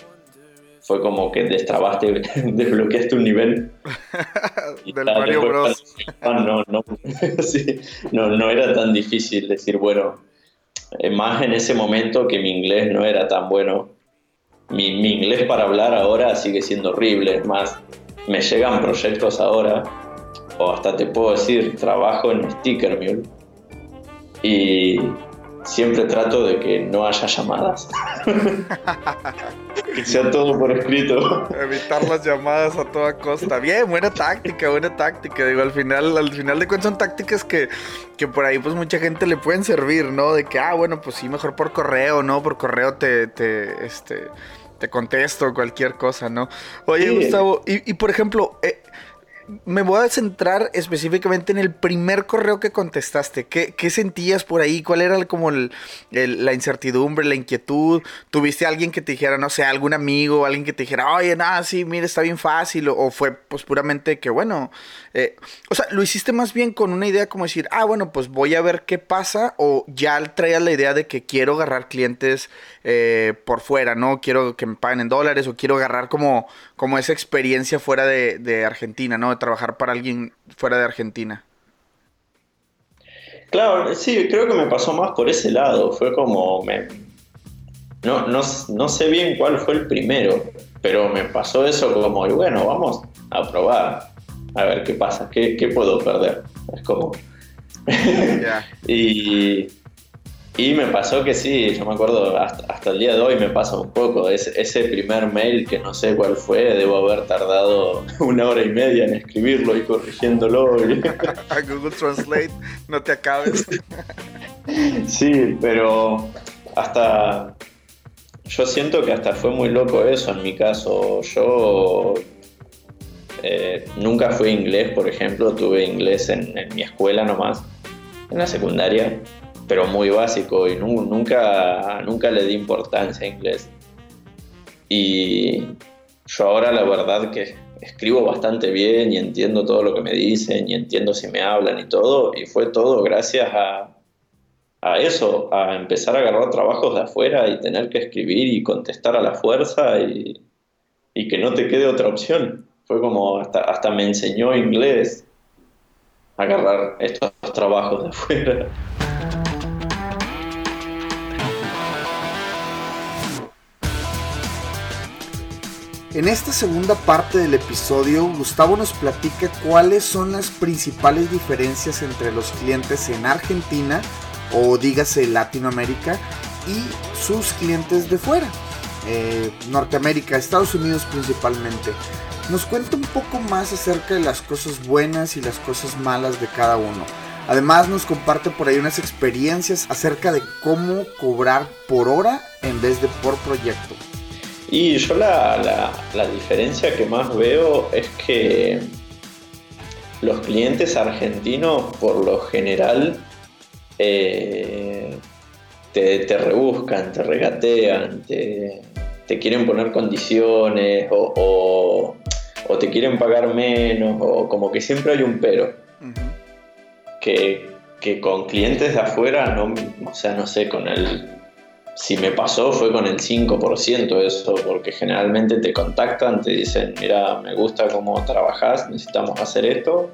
fue como que destrabaste, (laughs) desbloqueaste un nivel. (laughs) Del Mario Bros. No, no, (laughs) sí, no, no era tan difícil decir, bueno, eh, más en ese momento que mi inglés no era tan bueno. Mi, mi inglés para hablar ahora sigue siendo horrible, es más, me llegan proyectos ahora, o hasta te puedo decir, trabajo en Sticker Mule y siempre trato de que no haya llamadas. (laughs) que sea todo por escrito. Evitar las llamadas a toda costa. Bien, buena táctica, buena táctica. Digo, al final, al final de cuentas son tácticas que, que por ahí pues mucha gente le pueden servir, ¿no? De que, ah, bueno, pues sí, mejor por correo, ¿no? Por correo te, te, este, te contesto cualquier cosa, ¿no? Oye, Gustavo, y, y, por ejemplo, eh, me voy a centrar específicamente en el primer correo que contestaste. ¿Qué, sentías por ahí? ¿Cuál era como la incertidumbre, la inquietud? ¿Tuviste a alguien que te dijera, no sé, algún amigo, alguien que te dijera, oye, nada, sí, mire, está bien fácil? ¿O, fue pues puramente que, bueno, eh, o sea, lo hiciste más bien con una idea como decir, ah, bueno, pues voy a ver qué pasa? ¿O ya traías la idea de que quiero agarrar clientes eh, por fuera, ¿no? Quiero que me paguen en dólares o quiero agarrar como, como esa experiencia fuera de Argentina, ¿no? Trabajar para alguien fuera de Argentina. Claro, sí, creo que me pasó más por ese lado. Fue como. Me... No, no, no sé bien cuál fue el primero, pero me pasó eso como, y bueno, vamos a probar, a ver qué pasa, qué, qué puedo perder. Es como. (laughs) y y me pasó que sí, yo me acuerdo, hasta, el día de hoy me pasa un poco. ese primer mail que no sé cuál fue, debo haber tardado (laughs) una hora y media en escribirlo y corrigiéndolo. (laughs) A Google Translate, no te acabes. (laughs) sí, pero hasta. Yo siento que hasta fue muy loco eso en mi caso. Yo eh, nunca fui inglés, por ejemplo, tuve inglés en, en mi escuela nomás, en la secundaria pero muy básico y nunca, nunca le di importancia a inglés. Y yo ahora la verdad que escribo bastante bien y entiendo todo lo que me dicen y entiendo si me hablan y todo, y fue todo gracias a, a eso, a empezar a agarrar trabajos de afuera y tener que escribir y contestar a la fuerza y, y que no te quede otra opción. Fue como hasta, hasta me enseñó inglés agarrar estos trabajos de afuera. En esta segunda parte del episodio, Gustavo nos platica cuáles son las principales diferencias entre los clientes en Argentina o dígase Latinoamérica y sus clientes de fuera, eh, Norteamérica, Estados Unidos principalmente. Nos cuenta un poco más acerca de las cosas buenas y las cosas malas de cada uno. Además nos comparte por ahí unas experiencias acerca de cómo cobrar por hora en vez de por proyecto. Y yo la, diferencia que más veo es que los clientes argentinos por lo general eh, te, rebuscan, te regatean, te, quieren poner condiciones o, te quieren pagar menos o como que siempre hay un pero. que, que, con clientes de afuera, no, o sea, no sé, con el si me pasó fue con el 5% eso, porque generalmente te contactan, te dicen, mira, me gusta cómo trabajas, necesitamos hacer esto.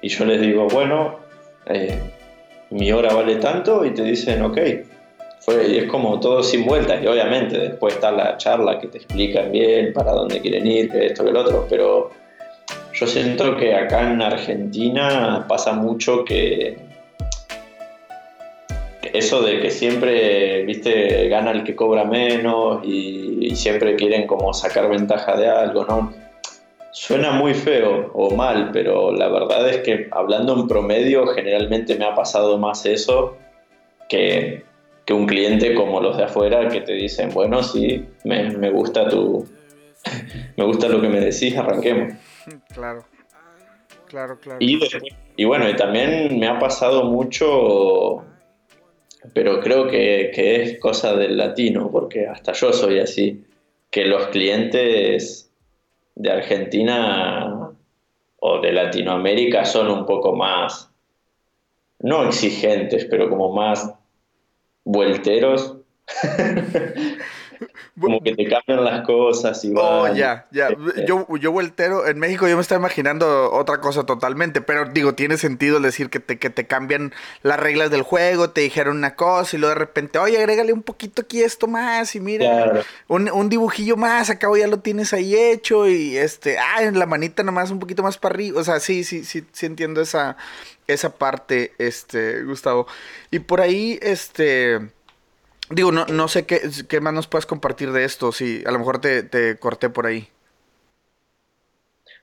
Y yo les digo, bueno, eh, mi hora vale tanto y te dicen, ok. Fue, y es como todo sin vueltas y obviamente después está la charla que te explican bien para dónde quieren ir, que esto, que el otro, pero yo siento que acá en Argentina pasa mucho que eso de que siempre, viste, gana el que cobra menos y, siempre quieren como sacar ventaja de algo, ¿no? Suena muy feo o mal, pero la verdad es que hablando en promedio generalmente me ha pasado más eso que, que un cliente como los de afuera que te dicen, bueno, sí, me, me gusta tu... me gusta lo que me decís, arranquemos. (laughs) Claro, claro, claro. Y, y bueno, y también me ha pasado mucho pero creo que, es cosa del latino, porque hasta yo soy así, que los clientes de Argentina o de Latinoamérica son un poco más no exigentes, pero como más vuelteros. (laughs) como que te cambian las cosas y Oh, ya, ya. Este, yo, yo vueltero, en México yo me estaba imaginando otra cosa totalmente, pero digo, tiene sentido decir que te, que te cambian las reglas del juego, te dijeron una cosa y luego de repente, oye, agrégale un poquito aquí esto más y mira, un, un, dibujillo más, acabo ya lo tienes ahí hecho y este, ah, en la manita nomás un poquito más para arriba, o sea, sí, sí, sí, sí entiendo esa, esa parte, este, Gustavo. Y por ahí, este Digo, no, no sé qué, qué más nos puedes compartir de esto, si a lo mejor te, corté por ahí.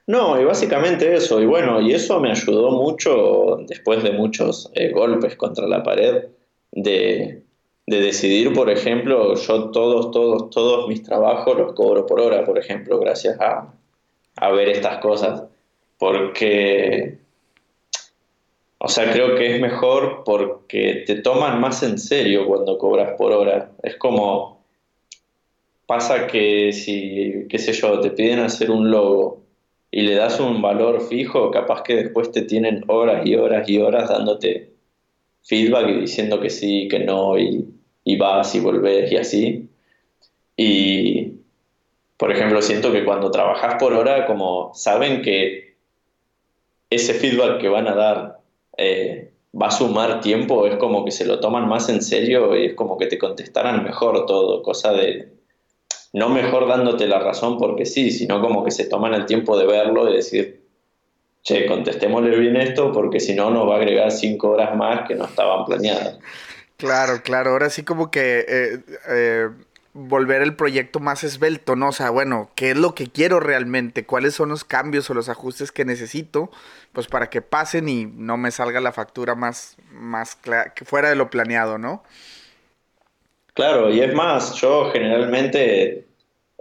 No, y básicamente eso, y bueno, y eso me ayudó mucho después de muchos eh, golpes contra la pared, de, decidir, por ejemplo, yo todos, todos, todos mis trabajos los cobro por hora, por ejemplo, gracias a, a ver estas cosas, porque o sea, creo que es mejor porque te toman más en serio cuando cobras por hora. Es como, pasa que si, qué sé yo, te piden hacer un logo y le das un valor fijo, capaz que después te tienen horas y horas y horas dándote feedback y diciendo que sí, que no, y, y vas y volvés y así. Y, por ejemplo, siento que cuando trabajas por hora, como saben que ese feedback que van a dar eh, va a sumar tiempo, es como que se lo toman más en serio y es como que te contestaran mejor todo, cosa de no mejor dándote la razón porque sí, sino como que se toman el tiempo de verlo y decir, che, contestémosle bien esto porque si no nos va a agregar cinco horas más que no estaban planeadas. Claro, claro, ahora sí como que eh, eh, volver el proyecto más esbelto, ¿no? O sea, bueno, ¿qué es lo que quiero realmente? ¿Cuáles son los cambios o los ajustes que necesito? Pues para que pasen y no me salga la factura más, más que fuera de lo planeado, ¿no? Claro, y es más, yo generalmente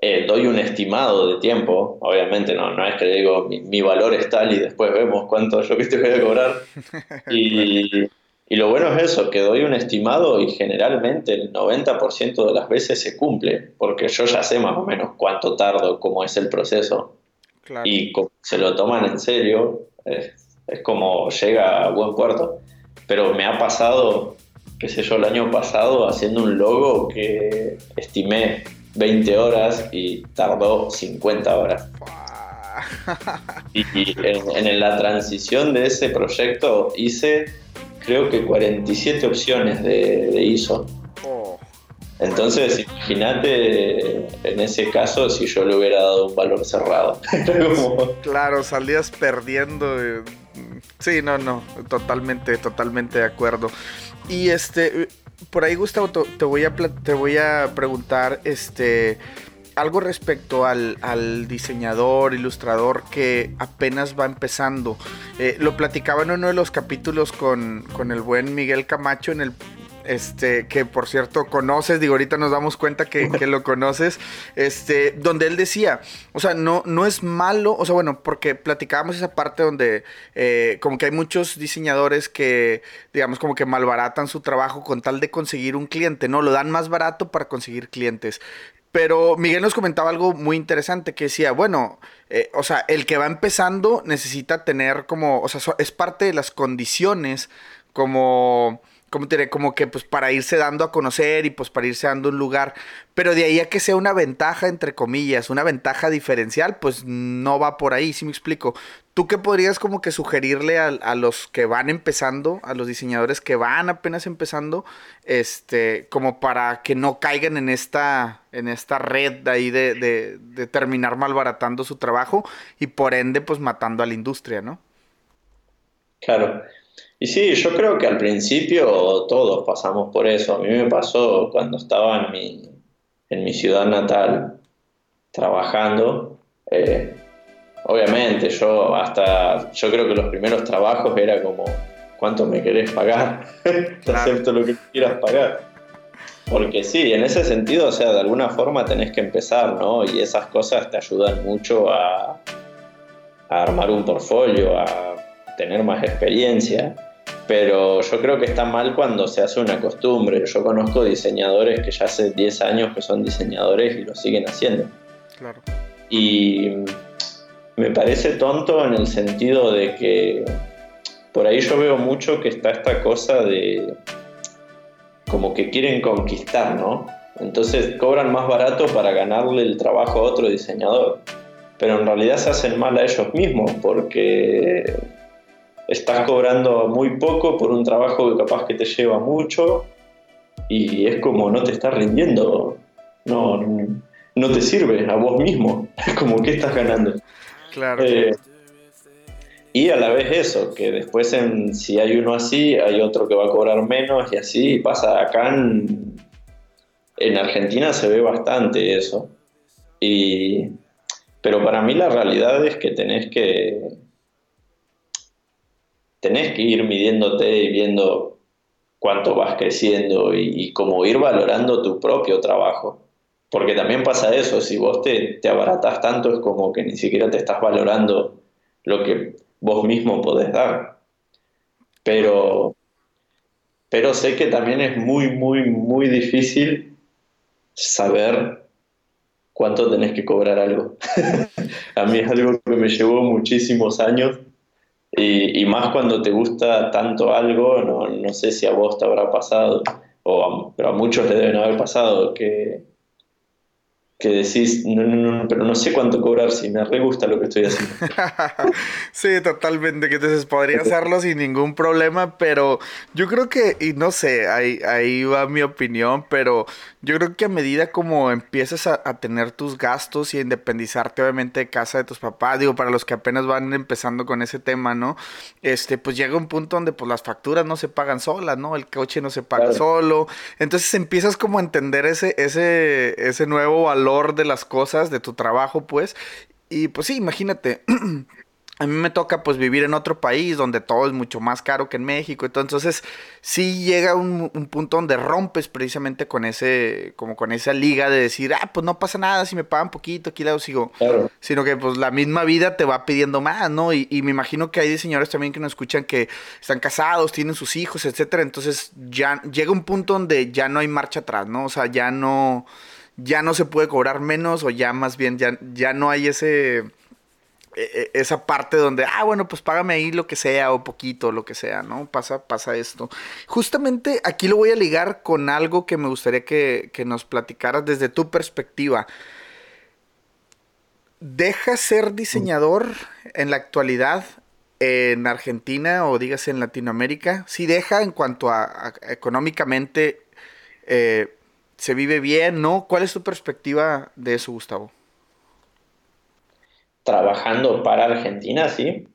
eh, doy un estimado de tiempo, obviamente no, no es que digo mi, mi valor es tal y después vemos cuánto yo que te voy a cobrar. (laughs) Y, y lo bueno es eso, que doy un estimado y generalmente el 90% de las veces se cumple, porque yo ya sé más o menos cuánto tardo, cómo es el proceso. Y como se lo toman en serio, es, como llega a buen puerto. Pero me ha pasado, qué sé yo, el año pasado haciendo un logo que estimé 20 horas y tardó 50 horas. (laughs) y, en, en la transición de ese proyecto hice creo que 47 opciones de, ISO. Oh. Entonces, imagínate en ese caso si yo le hubiera dado un valor cerrado. (laughs) Claro, salías perdiendo. Eh, sí, no, no, totalmente, totalmente de acuerdo. Y este, por ahí Gustavo, te voy a, te voy a preguntar, este, algo respecto al, diseñador, ilustrador que apenas va empezando. Eh, lo platicaba en uno de los capítulos con, con el buen Miguel Camacho en el este, que por cierto conoces, digo, ahorita nos damos cuenta que, lo conoces, este, donde él decía, o sea, no, no es malo, o sea, bueno, porque platicábamos esa parte donde eh, como que hay muchos diseñadores que, digamos, como que malbaratan su trabajo con tal de conseguir un cliente, ¿no? Lo dan más barato para conseguir clientes. Pero Miguel nos comentaba algo muy interesante que decía, bueno, eh, o sea, el que va empezando necesita tener como, o sea, es parte de las condiciones como como diré? Como que pues para irse dando a conocer y pues para irse dando un lugar. Pero de ahí a que sea una ventaja, entre comillas, una ventaja diferencial, pues no va por ahí, si me explico. ¿Tú qué podrías como que sugerirle a, los que van empezando, a los diseñadores que van apenas empezando, este, como para que no caigan en esta, en esta red de ahí de, de, de terminar malbaratando su trabajo y por ende pues matando a la industria, ¿no? Claro. Y sí, yo creo que al principio todos pasamos por eso. A mí me pasó cuando estaba en mi, en mi ciudad natal trabajando. Eh, obviamente, yo hasta, yo creo que los primeros trabajos era como, ¿cuánto me querés pagar? (laughs) Te acepto lo que quieras pagar. Porque sí, en ese sentido, o sea, de alguna forma tenés que empezar, ¿no? Y esas cosas te ayudan mucho a, a armar un portfolio, a tener más experiencia pero yo creo que está mal cuando se hace una costumbre. Yo conozco diseñadores que ya hace 10 años que son diseñadores y lo siguen haciendo. Claro. Y me parece tonto en el sentido de que, por ahí yo veo mucho que está esta cosa de como que quieren conquistar, ¿no? Entonces cobran más barato para ganarle el trabajo a otro diseñador. Pero en realidad se hacen mal a ellos mismos porque estás cobrando muy poco por un trabajo que capaz que te lleva mucho y es como no te está rindiendo, no, no te sirve a vos mismo, es (laughs) como que estás ganando. Claro. Eh, y a la vez eso, que después en, si hay uno así, hay otro que va a cobrar menos y así pasa. Acá en, en Argentina se ve bastante eso. Y, pero para mí la realidad es que tenés que tenés que ir midiéndote y viendo cuánto vas creciendo y, como ir valorando tu propio trabajo. Porque también pasa eso, si vos te, te abaratas tanto es como que ni siquiera te estás valorando lo que vos mismo podés dar. Pero, pero sé que también es muy, muy, muy difícil saber cuánto tenés que cobrar algo. (laughs) a mí es algo que me llevó muchísimos años y, más cuando te gusta tanto algo, no, no, sé si a vos te habrá pasado, o pero a muchos le deben haber pasado, que, que decís, no, no, no, pero no sé cuánto cobrar si me re gusta lo que estoy haciendo. (laughs) sí, totalmente, que entonces podría hacerlo sin ningún problema, pero yo creo que, y no sé, ahí, ahí va mi opinión, pero yo creo que a medida como empiezas a, tener tus gastos y a independizarte obviamente de casa de tus papás, digo, para los que apenas van empezando con ese tema, ¿no? Este, pues llega un punto donde pues las facturas no se pagan solas, ¿no? El coche no se paga solo, entonces empiezas como a entender ese, ese, ese nuevo valor de las cosas, de tu trabajo, pues. Y pues sí, imagínate. (clears throat) a mí me toca pues vivir en otro país donde todo es mucho más caro que en México. Entonces sí llega un, punto donde rompes precisamente con ese, como con esa liga de decir, ah, pues no pasa nada si me pagan poquito, aquí la sigo. Sino que pues la misma vida te va pidiendo más, ¿no? Y, y, me imagino que hay diseñadores también que nos escuchan que están casados, tienen sus hijos, etcétera. Entonces ya llega un punto donde ya no hay marcha atrás, ¿no? O sea, ya no ya no se puede cobrar menos o ya más bien ya, ya no hay ese e, e, esa parte donde, ah, bueno, pues págame ahí lo que sea o poquito, lo que sea, ¿no? Pasa, pasa esto. Justamente aquí lo voy a ligar con algo que me gustaría que, que nos platicaras desde tu perspectiva. ¿Deja ser diseñador en la actualidad en Argentina o dígase en Latinoamérica? Sí deja en cuanto a, económicamente eh, se vive bien, ¿no? ¿Cuál es tu perspectiva de eso, Gustavo? Trabajando para Argentina, sí.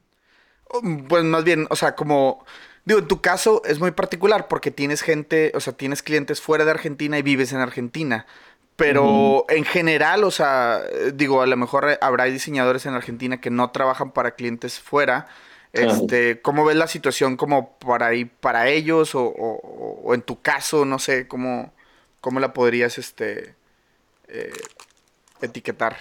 Pues más bien, o sea, como digo, en tu caso es muy particular porque tienes gente, o sea, tienes clientes fuera de Argentina y vives en Argentina. Pero en general, o sea, digo, a lo mejor habrá diseñadores en Argentina que no trabajan para clientes fuera. Este, ¿cómo ves la situación como para para ellos o, o en tu caso, no sé, cómo, ¿Cómo la podrías este, eh, etiquetar?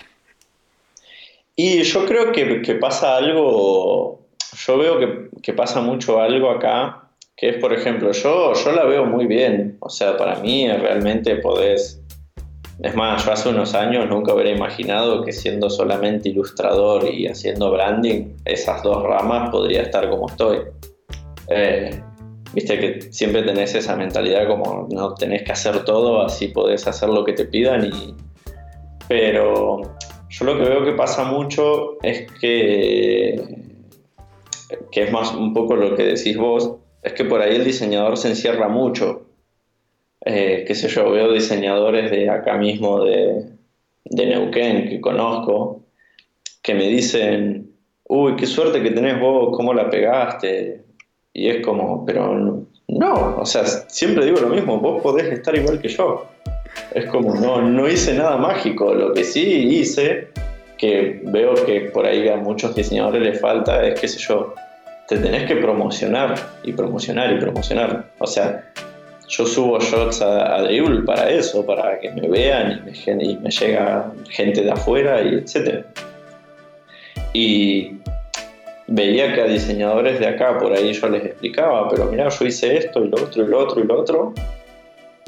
Y yo creo que, pasa algo, yo veo que, pasa mucho algo acá, que es, por ejemplo, yo, yo la veo muy bien, o sea, para mí realmente podés, es más, yo hace unos años nunca hubiera imaginado que siendo solamente ilustrador y haciendo branding, esas dos ramas podría estar como estoy. Eh, Viste que siempre tenés esa mentalidad como no tenés que hacer todo, así podés hacer lo que te pidan. Y... Pero yo lo que veo que pasa mucho es que, que es más un poco lo que decís vos, es que por ahí el diseñador se encierra mucho. Eh, qué sé yo, veo diseñadores de acá mismo, de, de Neuquén, que conozco, que me dicen, uy, qué suerte que tenés vos, cómo la pegaste, y es como, pero no, o sea, siempre digo lo mismo, vos podés estar igual que yo. Es como, no, no hice nada mágico, lo que sí hice, que veo que por ahí a muchos diseñadores les falta, es qué sé yo, te tenés que promocionar y promocionar y promocionar. O sea, yo subo shots a, a para eso, para que me vean y me, y me llega gente de afuera y etcétera. Y veía que a diseñadores de acá por ahí yo les explicaba, pero mira, yo hice esto y lo otro y lo otro y lo otro,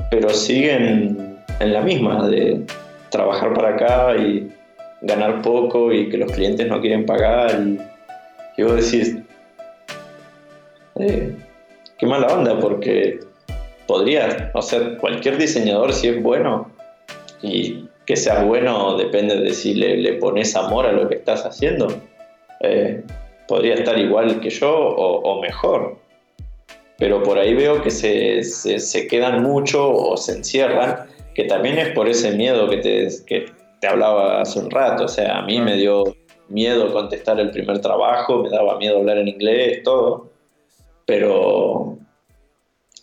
pero siguen en la misma de trabajar para acá y ganar poco y que los clientes no quieren pagar y, vos decís, eh, qué mala onda, porque podría, o sea, cualquier diseñador si es bueno, y que sea bueno depende de si le, pones amor a lo que estás haciendo, eh, podría estar igual que yo o, mejor. Pero por ahí veo que se, se, quedan mucho o se encierran, que también es por ese miedo que te, que te hablaba hace un rato. O sea, a mí me dio miedo contestar el primer trabajo, me daba miedo hablar en inglés, todo. Pero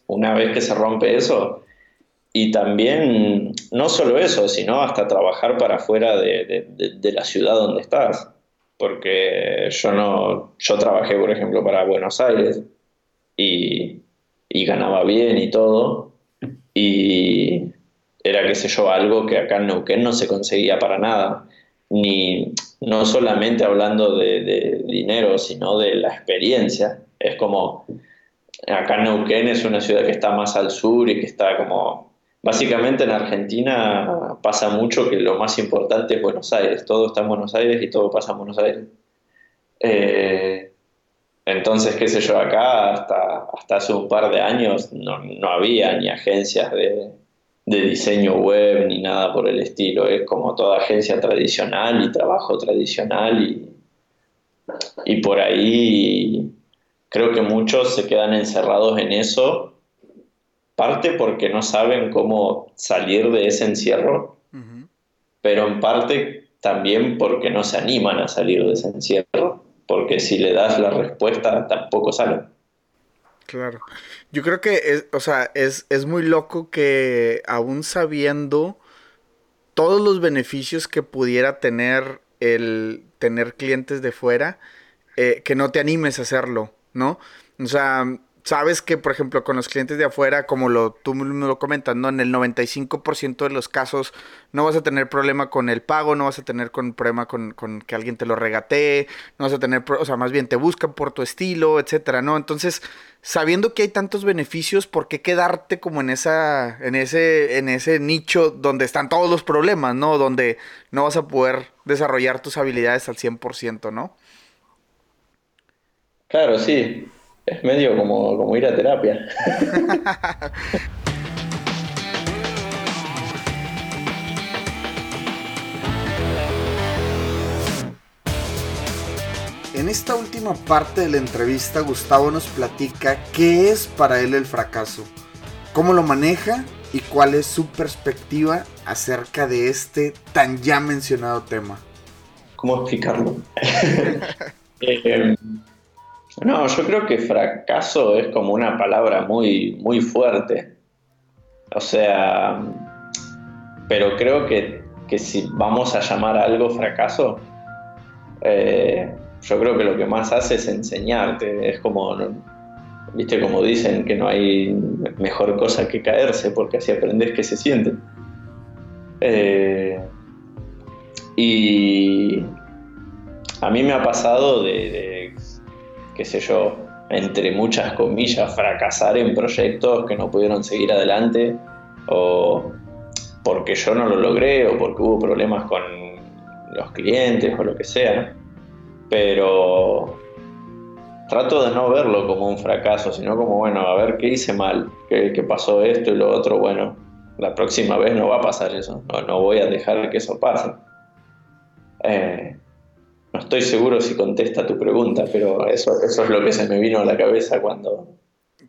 una vez que se rompe eso, y también no solo eso, sino hasta trabajar para afuera de, la ciudad donde estás. Porque yo no, yo trabajé, por ejemplo, para Buenos Aires y, y ganaba bien y todo. Y era, qué sé yo, algo que acá en Neuquén no se conseguía para nada. Ni, no solamente hablando de, dinero, sino de la experiencia. Es como, acá Neuquén es una ciudad que está más al sur y que está como, básicamente en Argentina pasa mucho que lo más importante es Buenos Aires, todo está en Buenos Aires y todo pasa en Buenos Aires. Eh, entonces, qué sé yo, acá hasta, hasta hace un par de años no, no había ni agencias de, de diseño web ni nada por el estilo. Es como toda agencia tradicional y trabajo tradicional y, y por ahí creo que muchos se quedan encerrados en eso, parte porque no saben cómo salir de ese encierro, pero en parte también porque no se animan a salir de ese encierro, porque si le das la respuesta tampoco salen. Claro. Yo creo que, es, o sea, es, es muy loco que aún sabiendo todos los beneficios que pudiera tener el tener clientes de fuera, eh, que no te animes a hacerlo, ¿no? O sea, sabes que, por ejemplo, con los clientes de afuera, como lo, tú me lo comentas, ¿no? En el 95% de los casos no vas a tener problema con el pago, no vas a tener con problema con, que alguien te lo regatee, no vas a tener, o sea, más bien te buscan por tu estilo, etcétera, ¿no? Entonces, sabiendo que hay tantos beneficios, ¿por qué quedarte como en esa, en ese, en ese nicho donde están todos los problemas, ¿no? Donde no vas a poder desarrollar tus habilidades al 100%, ¿no? Claro, sí. Es medio como, como ir a terapia. En esta última parte de la entrevista, Gustavo nos platica qué es para él el fracaso, cómo lo maneja y cuál es su perspectiva acerca de este tan ya mencionado tema. ¿Cómo explicarlo? (laughs) (laughs) eh, no, yo creo que fracaso es como una palabra muy, muy fuerte. O sea, pero creo que, si vamos a llamar algo fracaso, eh, yo creo que lo que más hace es enseñarte. Es como, viste, como dicen que no hay mejor cosa que caerse, porque así aprendes que se siente. Eh, y a mí me ha pasado de qué sé yo, entre muchas comillas, fracasar en proyectos que no pudieron seguir adelante o porque yo no lo logré o porque hubo problemas con los clientes o lo que sea. Pero trato de no verlo como un fracaso, sino como, bueno, a ver qué hice mal, qué, pasó esto y lo otro, bueno, la próxima vez no va a pasar eso, no, voy a dejar que eso pase. Eh, no estoy seguro si contesta tu pregunta, pero eso, eso es lo que se me vino a la cabeza cuando...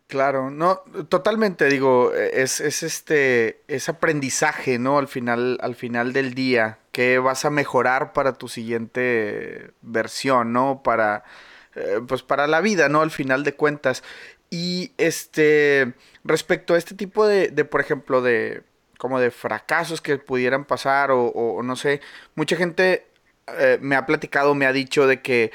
Claro, no, totalmente, digo, es, es este, es aprendizaje, ¿no? Al final, al final del día, que vas a mejorar para tu siguiente versión, ¿no? Para, eh, pues para la vida, ¿no? Al final de cuentas. Y este, respecto a este tipo de, de por ejemplo, de, como de fracasos que pudieran pasar o, o no sé, mucha gente eh, me ha platicado, me ha dicho de que,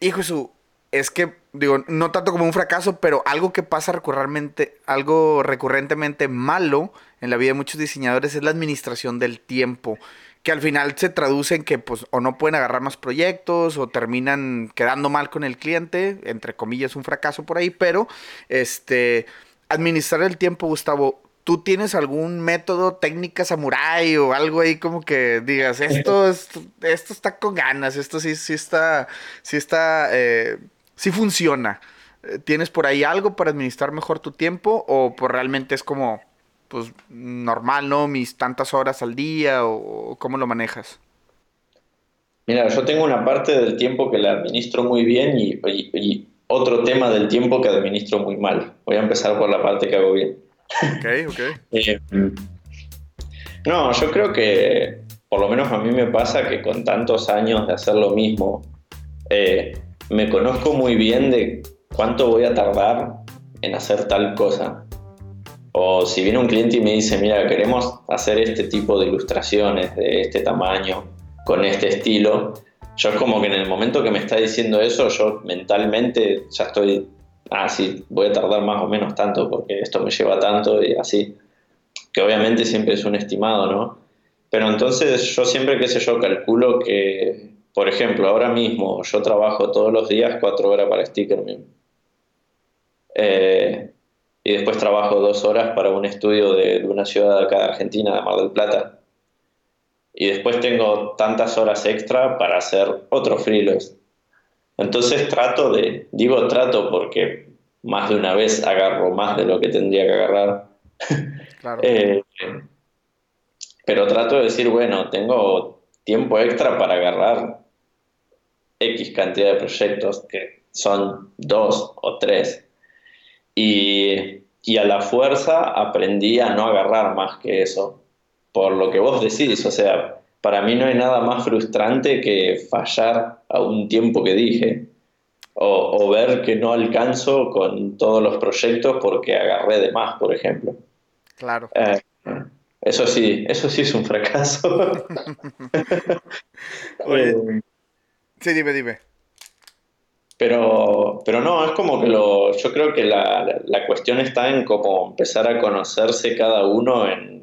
hijo su, es que, digo, no tanto como un fracaso, pero algo que pasa recurrentemente, algo recurrentemente malo en la vida de muchos diseñadores es la administración del tiempo que al final se traduce en que pues o no pueden agarrar más proyectos o terminan quedando mal con el cliente, entre comillas un fracaso por ahí, pero este administrar el tiempo, Gustavo, ¿Tú tienes algún método, técnica samurai o algo ahí como que digas, esto, (laughs) esto, está con ganas, esto sí, sí está, sí está, eh, sí funciona? ¿Tienes por ahí algo para administrar mejor tu tiempo o pues realmente es como pues normal, ¿no? Mis tantas horas al día o cómo lo manejas? Mira, yo tengo una parte del tiempo que la administro muy bien y, otro tema del tiempo que administro muy mal. Voy a empezar por la parte que hago bien. Ok, ok. Eh, no, yo creo que por lo menos a mí me pasa que con tantos años de hacer lo mismo, eh, me conozco muy bien de cuánto voy a tardar en hacer tal cosa. O si viene un cliente y me dice, mira, queremos hacer este tipo de ilustraciones de este tamaño, con este estilo, yo es como que en el momento que me está diciendo eso, yo mentalmente ya estoy, ah, sí, voy a tardar más o menos tanto porque esto me lleva tanto y así, que obviamente siempre es un estimado, ¿no? Pero entonces yo siempre, qué sé yo, calculo que, por ejemplo, ahora mismo yo trabajo todos los días cuatro horas para Stickerman. Eh, y después trabajo dos horas para un estudio de, una ciudad acá de Argentina, de Mar del Plata y después tengo tantas horas extra para hacer otro freelance. Entonces trato de, digo trato porque más de una vez agarro más de lo que tendría que agarrar. (laughs) (laughs) Eh, pero trato de decir, bueno, tengo tiempo extra para agarrar X cantidad de proyectos, que son dos o tres. Y, y a la fuerza aprendí a no agarrar más que eso por lo que vos decís, o sea, para mí no hay nada más frustrante que fallar a un tiempo que dije. O, ver que no alcanzo con todos los proyectos porque agarré de más, por ejemplo. Claro. Eh, eso sí, eso sí es un fracaso. (laughs) (laughs) Eh, sí, dime, dime. Pero, pero no, es como que lo, yo creo que la, la cuestión está en cómo empezar a conocerse cada uno en,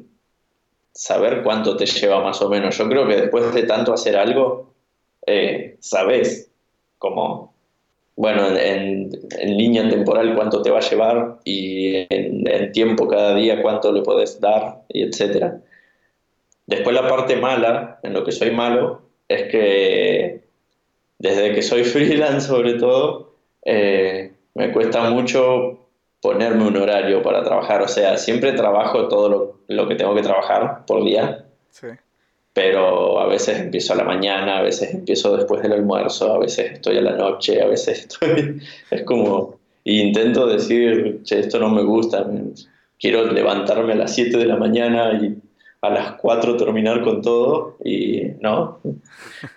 saber cuánto te lleva más o menos. Yo creo que después de tanto hacer algo, eh, sabes como, bueno, en, línea temporal cuánto te va a llevar y en, tiempo cada día cuánto le puedes dar y etcétera. Después la parte mala, en lo que soy malo, es que desde que soy (laughs) freelance sobre todo, eh, me cuesta mucho ponerme un horario para trabajar. O sea, siempre trabajo todo lo, que tengo que trabajar por día. Sí. Pero a veces empiezo a la mañana, a veces empiezo después del almuerzo, a veces estoy a la noche, a veces (laughs) estoy... Es como... intento decir, che, esto no me gusta, quiero levantarme a las 7 de la mañana y a las 4 terminar con todo y no,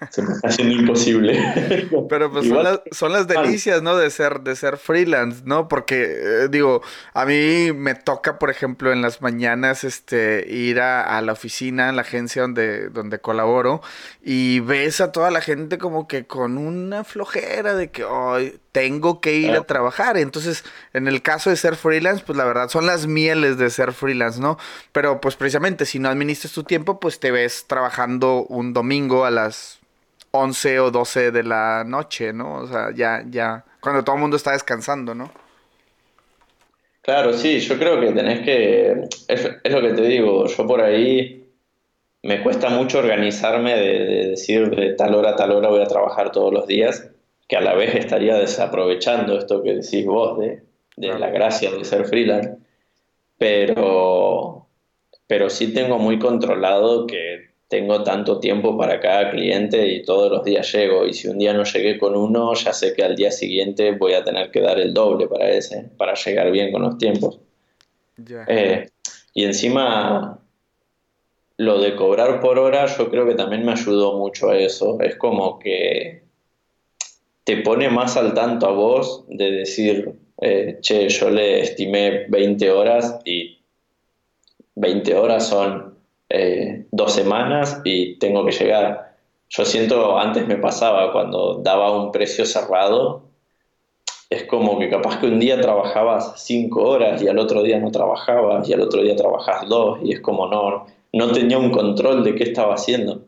se me está haciendo imposible. (laughs) Pero pues son las, delicias, ¿no? De ser, de ser freelance, ¿no? Porque, eh, digo, a mí me toca, por ejemplo, en las mañanas este, ir a, la oficina, a la agencia donde, donde colaboro y ves a toda la gente como que con una flojera de que, hoy tengo que ir a trabajar. Entonces, en el caso de ser freelance, pues la verdad son las mieles de ser freelance, ¿no? Pero pues precisamente si no administras tu tiempo, pues te ves trabajando un domingo a las 11 o 12 de la noche, ¿no? O sea, ya, ya, cuando todo el mundo está descansando, ¿no? Claro, sí, yo creo que tenés que, es, lo que te digo, yo por ahí me cuesta mucho organizarme de, de decir de tal hora a tal hora voy a trabajar todos los días que a la vez estaría desaprovechando esto que decís vos de, la gracia de ser freelance, pero, pero sí tengo muy controlado que tengo tanto tiempo para cada cliente y todos los días llego y si un día no llegué con uno, ya sé que al día siguiente voy a tener que dar el doble para ese, para llegar bien con los tiempos. Eh, y encima lo de cobrar por hora yo creo que también me ayudó mucho a eso. Es como que te pone más al tanto a vos de decir, eh, che, yo le estimé 20 horas y 20 horas son eh, dos semanas y tengo que llegar. Yo siento, antes me pasaba, cuando daba un precio cerrado, es como que capaz que un día trabajabas cinco horas y al otro día no trabajabas y al otro día trabajas dos y es como no, no tenía un control de qué estaba haciendo.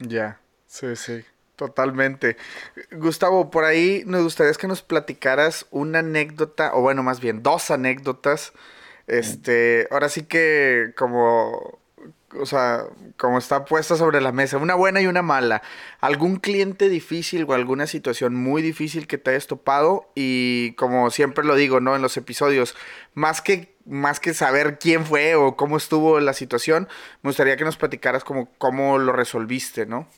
Ya, sí, sí. Totalmente. Gustavo, por ahí nos gustaría que nos platicaras una anécdota, o bueno, más bien dos anécdotas. Este, ahora sí que como o sea, como está puesta sobre la mesa, una buena y una mala. ¿Algún cliente difícil o alguna situación muy difícil que te hayas topado? Y como siempre lo digo, ¿no? En los episodios, más que, más que saber quién fue o cómo estuvo la situación, me gustaría que nos platicaras como cómo lo resolviste, ¿no?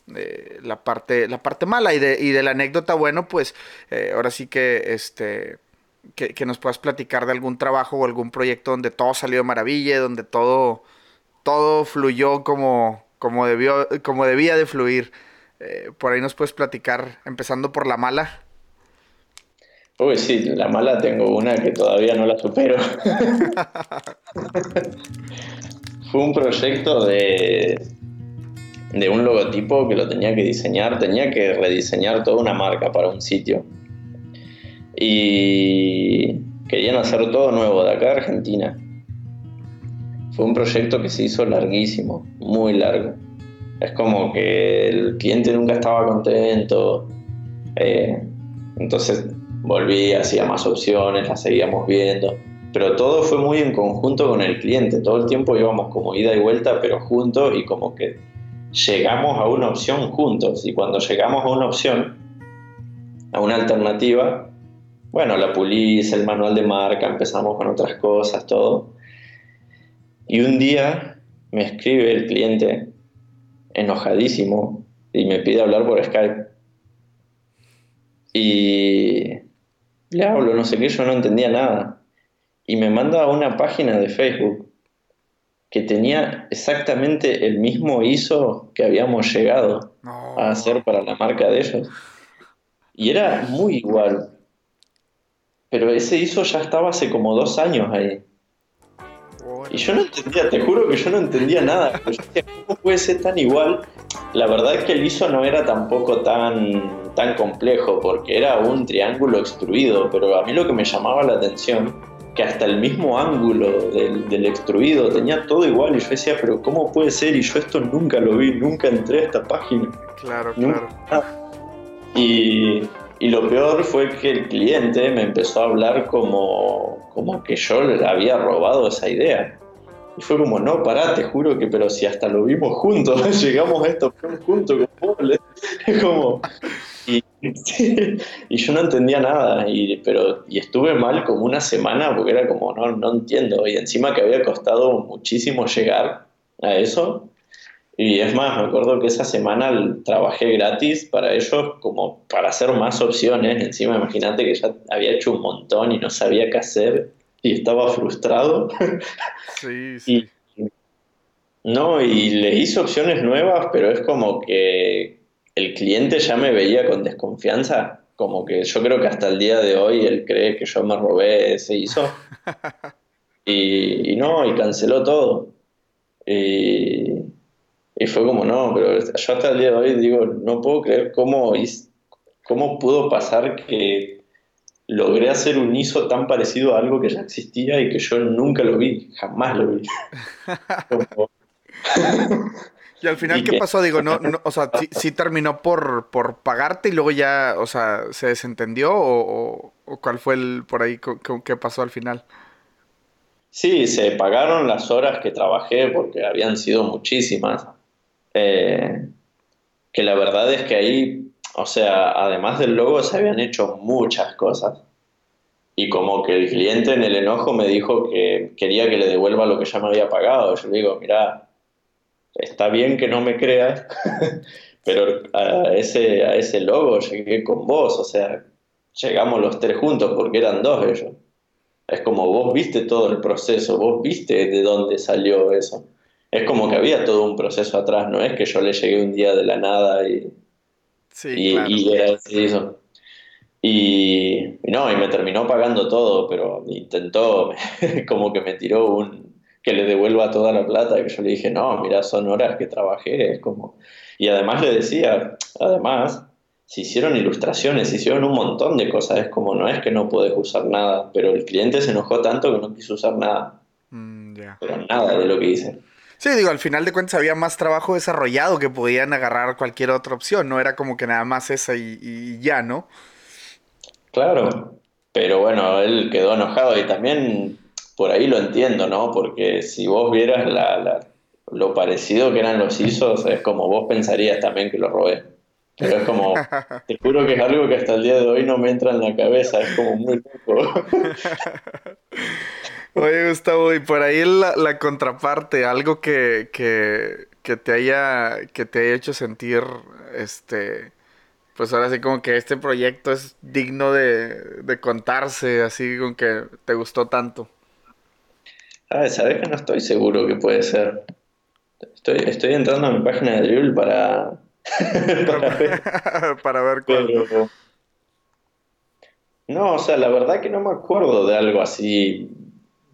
la, parte, la parte mala y de, y de la anécdota, bueno, pues eh, ahora sí que, este... Que, que nos puedas platicar de algún trabajo o algún proyecto donde todo salió de maravilla, donde todo, todo fluyó como, como, debió, como debía de fluir. Eh, por ahí nos puedes platicar, empezando por la mala. Uy, sí, la mala tengo una que todavía no la supero. (laughs) Fue un proyecto de, de un logotipo que lo tenía que diseñar, tenía que rediseñar toda una marca para un sitio. Y querían hacer todo nuevo de acá a Argentina. Fue un proyecto que se hizo larguísimo, muy largo. Es como que el cliente nunca estaba contento. Eh, entonces volví, hacía más opciones, las seguíamos viendo. Pero todo fue muy en conjunto con el cliente. Todo el tiempo íbamos como ida y vuelta, pero juntos y como que llegamos a una opción juntos. Y cuando llegamos a una opción, a una alternativa, bueno, la pulís, el manual de marca, empezamos con otras cosas, todo. Y un día me escribe el cliente enojadísimo y me pide hablar por Skype. Y le hablo, no sé qué, yo no entendía nada. Y me manda a una página de Facebook que tenía exactamente el mismo ISO que habíamos llegado a hacer para la marca de ellos. Y era muy igual. Pero ese ISO ya estaba hace como dos años ahí. Y yo no entendía, te juro que yo no entendía nada. ¿cómo puede ser tan igual? La verdad es que el ISO no era tampoco tan, tan complejo, porque era un triángulo extruido, pero a mí lo que me llamaba la atención, que hasta el mismo ángulo del, del extruido tenía todo igual, y yo decía, pero ¿cómo puede ser? Y yo esto nunca lo vi, nunca entré a esta página. Claro, claro. Y, y lo peor fue que el cliente me empezó a hablar como, como que yo le había robado esa idea. Fue como, no, pará, te juro que, pero si hasta lo vimos juntos, (laughs) llegamos a esto juntos, como, (laughs) como y, (laughs) y, yo no entendía nada, y, pero, y estuve mal como una semana porque era como, no, no entiendo, y encima que había costado muchísimo llegar a eso, y es más, me acuerdo que esa semana trabajé gratis para ellos como para hacer más opciones, encima imagínate que ya había hecho un montón y no sabía qué hacer, y estaba frustrado. Sí, (laughs) sí. no, y le hice opciones nuevas, pero es como que el cliente ya me veía con desconfianza, como que yo creo que hasta el día de hoy él cree que yo me robé ese ISO. (laughs) y, y no, y canceló todo. Y, y fue como, no, pero yo hasta el día de hoy digo, no puedo creer cómo, cómo pudo pasar que logré hacer un ISO tan parecido a algo que ya existía y que yo nunca lo vi, jamás lo vi. y al final, ¿qué pasó? Digo, no, o sea, ¿sí, terminó por, por pagarte y luego ya, o sea, se desentendió o, cuál fue el por ahí, qué pasó al final? Sí, se pagaron las horas que trabajé porque habían sido muchísimas. Eh, que la verdad es que ahí o sea, además del logo se habían hecho muchas cosas. Y como que el cliente en el enojo me dijo que quería que le devuelva lo que ya me había pagado. Yo le digo, mira, está bien que no me creas, (laughs) pero a ese, a ese logo llegué con vos, o sea, llegamos los tres juntos porque eran dos ellos. Es como vos viste todo el proceso, vos viste de dónde salió eso. Es como que había todo un proceso atrás, no es que yo le llegué un día de la nada y y, y era eso. Y, no, y me terminó pagando todo, pero intentó, (laughs) como que me tiró un, que le devuelva toda la plata, que yo le dije, no, mira, son horas que trabajé, es como... Y además le decía, además, se hicieron ilustraciones, se hicieron un montón de cosas, es como, no es que no puedes usar nada, pero el cliente se enojó tanto que no quiso usar nada. Mm, pero nada de lo que hice. Sí, digo, al final de cuentas había más trabajo desarrollado que podían agarrar cualquier otra opción, no era como que nada más esa y, ya, ¿no? Claro, pero bueno, él quedó enojado y también por ahí lo entiendo, ¿no? Porque si vos vieras la, lo parecido que eran los ISOs es como vos pensarías también que lo robé. Pero es como, (laughs) te juro que es algo que hasta el día de hoy no me entra en la cabeza, es como muy loco. (laughs) Oye, Gustavo, y por ahí la, la contraparte, algo que, te haya, que te haya hecho sentir, este, pues ahora sí como que este proyecto es digno de, contarse, así como que te gustó tanto. ¿Sabes? Sabes que no estoy seguro que puede ser. Estoy, estoy entrando a mi página de Dribble para, (laughs) (laughs) para ver, cuál. No, o sea, la verdad que no me acuerdo de algo así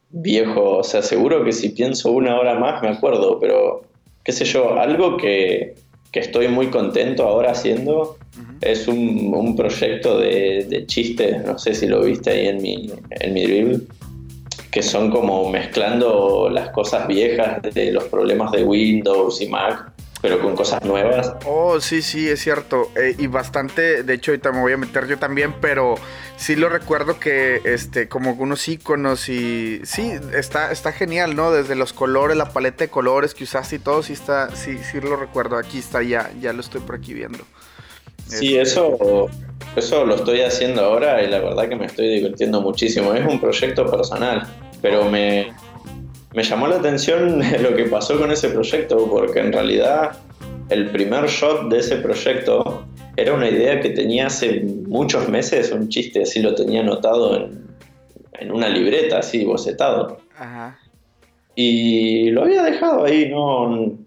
viejo. O sea, seguro que si pienso una hora más me acuerdo, pero qué sé yo, algo que, estoy muy contento ahora haciendo es un, proyecto de, chistes, no sé si lo viste ahí en mi, en mi que son como mezclando las cosas viejas de los problemas de Windows y Mac pero con cosas nuevas. Oh, sí, sí, es cierto. Eh, y bastante, de hecho, ahorita me voy a meter yo también, pero sí lo recuerdo que, este, como unos iconos y sí, está, está genial, ¿no? Desde los colores, la paleta de colores que usaste y todo, sí está, sí, sí lo recuerdo. Aquí está ya, ya lo estoy por aquí viendo. Sí, eso, eso lo estoy haciendo ahora y la verdad que me estoy divirtiendo muchísimo. Es un proyecto personal, pero me, me llamó la atención (laughs) lo que pasó con ese proyecto, porque en realidad el primer shot de ese proyecto era una idea que tenía hace muchos meses, un chiste así lo tenía anotado en, una libreta, así bocetado. Y lo había dejado ahí, no,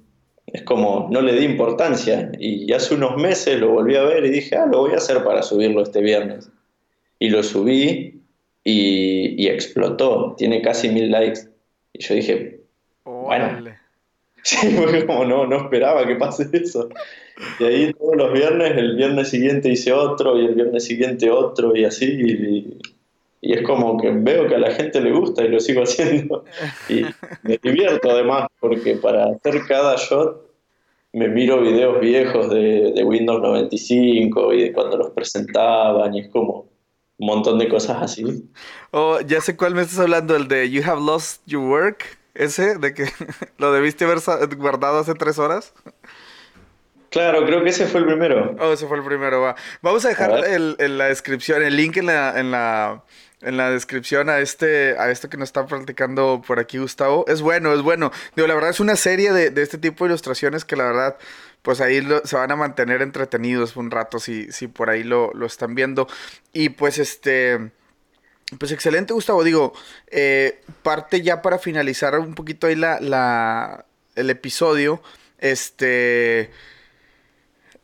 es como no le di importancia. Y hace unos meses lo volví a ver y dije, ah, lo voy a hacer para subirlo este viernes. Y lo subí y, y explotó, tiene casi mil likes. Y yo dije, bueno. (laughs) Sí, porque como no, no esperaba que pase eso. Y ahí todos los viernes, el viernes siguiente hice otro y el viernes siguiente otro y así. Y, y es como que veo que a la gente le gusta y lo sigo (laughs) haciendo. Y me divierto además, porque para hacer cada shot me miro videos viejos de, de Windows 95 y de cuando los presentaban y es como un montón de cosas así. Oh, ya sé cuál me estás hablando, el de You Have Lost Your Work, ese, de que (laughs) lo debiste haber guardado hace tres horas. Claro, creo que ese fue el primero. Oh, ese fue el primero, va. Vamos a dejar el, la descripción, el link en la, en la, en la descripción a este, a esto que nos está practicando por aquí Gustavo. Es bueno, es bueno. Digo, la verdad es una serie de, de este tipo de ilustraciones que la verdad pues ahí se van a mantener entretenidos un rato si, si por ahí lo, están viendo. Y pues este... Pues excelente, Gustavo. Digo, eh, parte ya para finalizar un poquito ahí la, la, el episodio. Este.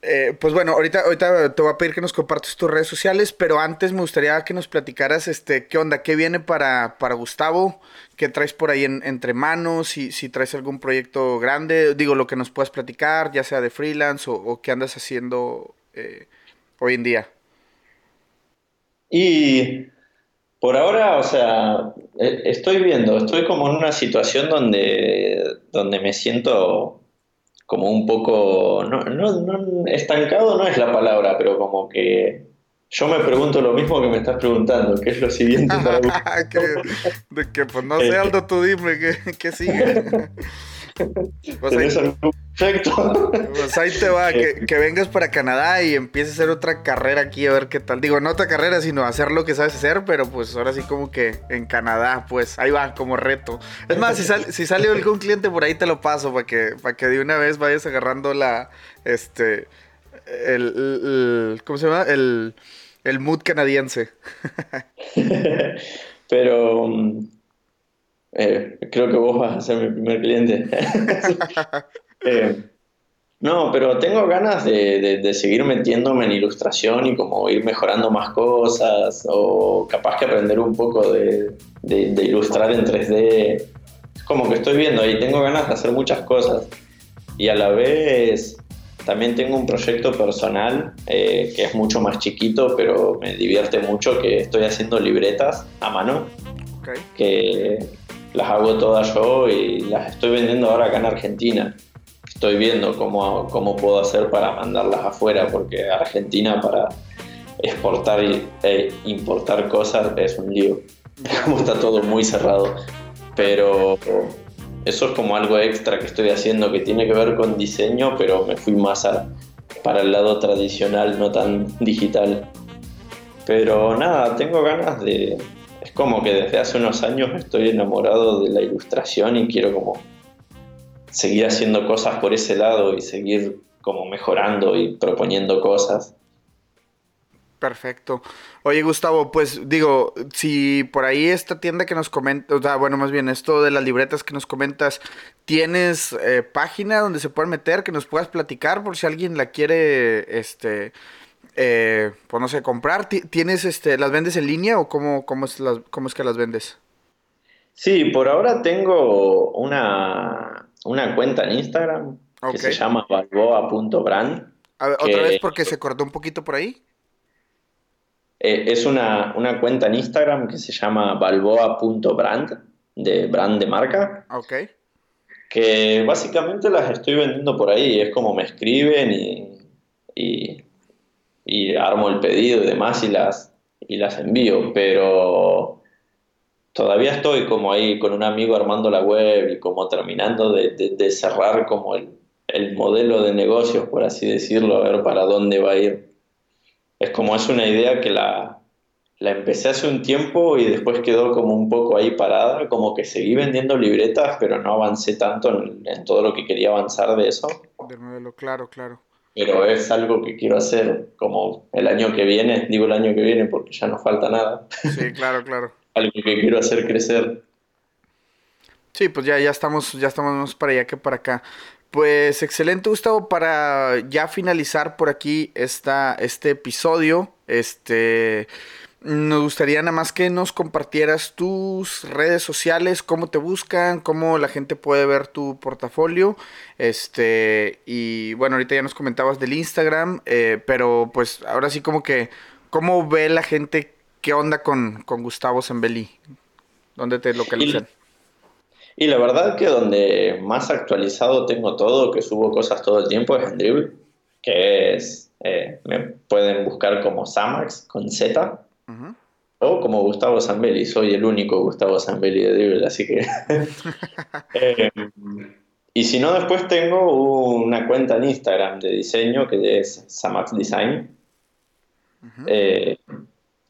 Eh, pues bueno, ahorita, ahorita te voy a pedir que nos compartas tus redes sociales, pero antes me gustaría que nos platicaras este, qué onda, qué viene para, para Gustavo, qué traes por ahí entre manos, si, si traes algún proyecto grande, digo, lo que nos puedas platicar, ya sea de freelance o, qué andas haciendo eh, hoy en día. Y por ahora, o sea, e, estoy viendo, estoy como en una situación donde, donde me siento como un poco, no, no, estancado no es la palabra, pero como que yo me pregunto lo mismo que me estás preguntando, ¿qué es lo siguiente (laughs) para de que, pues no sé, eh. Aldo, tú dime, ¿qué, qué sigue? (laughs) pues ahí, perfecto. Pues ahí te va, que, (laughs) que, vengas para Canadá y empieces a hacer otra carrera aquí a ver qué tal. Digo, no otra carrera, sino hacer lo que sabes hacer, pero pues ahora sí como que en Canadá, pues ahí va como reto. Es más, si, sale, si sale algún cliente por ahí te lo paso para que, para que de una vez vayas agarrando la, este, el, ¿cómo se llama? El, el mood canadiense. (laughs) pero... Mm, eh, creo que vos vas a ser mi primer cliente. (laughs) Eh, no, pero tengo ganas de, seguir metiéndome en ilustración y como ir mejorando más cosas o capaz que aprender un poco de, ilustrar en 3D. Es como que estoy viendo ahí, tengo ganas de hacer muchas cosas y a la vez también tengo un proyecto personal eh, que es mucho más chiquito, pero me divierte mucho, que estoy haciendo libretas a mano. Que las hago todas yo y las estoy vendiendo ahora acá en Argentina. Estoy viendo cómo, cómo puedo hacer para mandarlas afuera, porque Argentina para exportar e importar cosas es un lío. Como está todo muy cerrado. Pero eso es como algo extra que estoy haciendo que tiene que ver con diseño, pero me fui más para el lado tradicional, no tan digital. Pero nada, tengo ganas de... Como que desde hace unos años estoy enamorado de la ilustración y quiero como seguir haciendo cosas por ese lado y seguir como mejorando y proponiendo cosas. Perfecto. Oye, Gustavo, pues digo, si por ahí esta tienda que nos comenta, o sea, bueno, más bien esto de las libretas que nos comentas, ¿tienes eh, página donde se pueden meter que nos puedas platicar por si alguien la quiere, este, eh, pues no sé, comprar? ¿Tienes, este, las vendes en línea o cómo, cómo, es, cómo es que las vendes? Sí, por ahora tengo una, una cuenta en Instagram que se llama balboa.brand. ¿Otra vez porque se cortó un poquito por ahí? Eh, es una, cuenta en Instagram que se llama balboa.brand, de brand de marca. Ok. Que básicamente las estoy vendiendo por ahí. Es como me escriben y, y, armo el pedido y demás y las, y las envío. Pero todavía estoy como ahí con un amigo armando la web y como terminando de, cerrar como el, el modelo de negocios, por así decirlo, a ver para dónde va a ir es como es una idea que la, la empecé hace un tiempo y después quedó como un poco ahí parada, como que seguí vendiendo libretas, pero no avancé tanto en, todo lo que quería avanzar de eso. Del modelo, claro, claro. Pero es algo que quiero hacer como el año que viene, digo el año que viene porque ya no falta nada. Sí, claro, claro. (laughs) algo que quiero hacer crecer. Sí, pues ya, ya estamos, ya estamos más para allá que para acá. Pues excelente, Gustavo, para ya finalizar por aquí esta, este episodio, este, nos gustaría nada más que nos compartieras tus redes sociales, cómo te buscan, cómo la gente puede ver tu portafolio, este, y bueno, ahorita ya nos comentabas del Instagram, eh, pero pues ahora sí como que, ¿cómo ve la gente qué onda con, con Gustavo Zambelli? ¿Dónde te localizan? Y la verdad que donde más actualizado tengo todo, que subo cosas todo el tiempo, es en Dribble, que es, eh, pueden buscar como Samax con Z, o como Gustavo Zambelli, soy el único Gustavo Zambelli de Dribble, así que... (laughs) Eh, y si no, después tengo una cuenta en Instagram de diseño que es Samax Design, eh,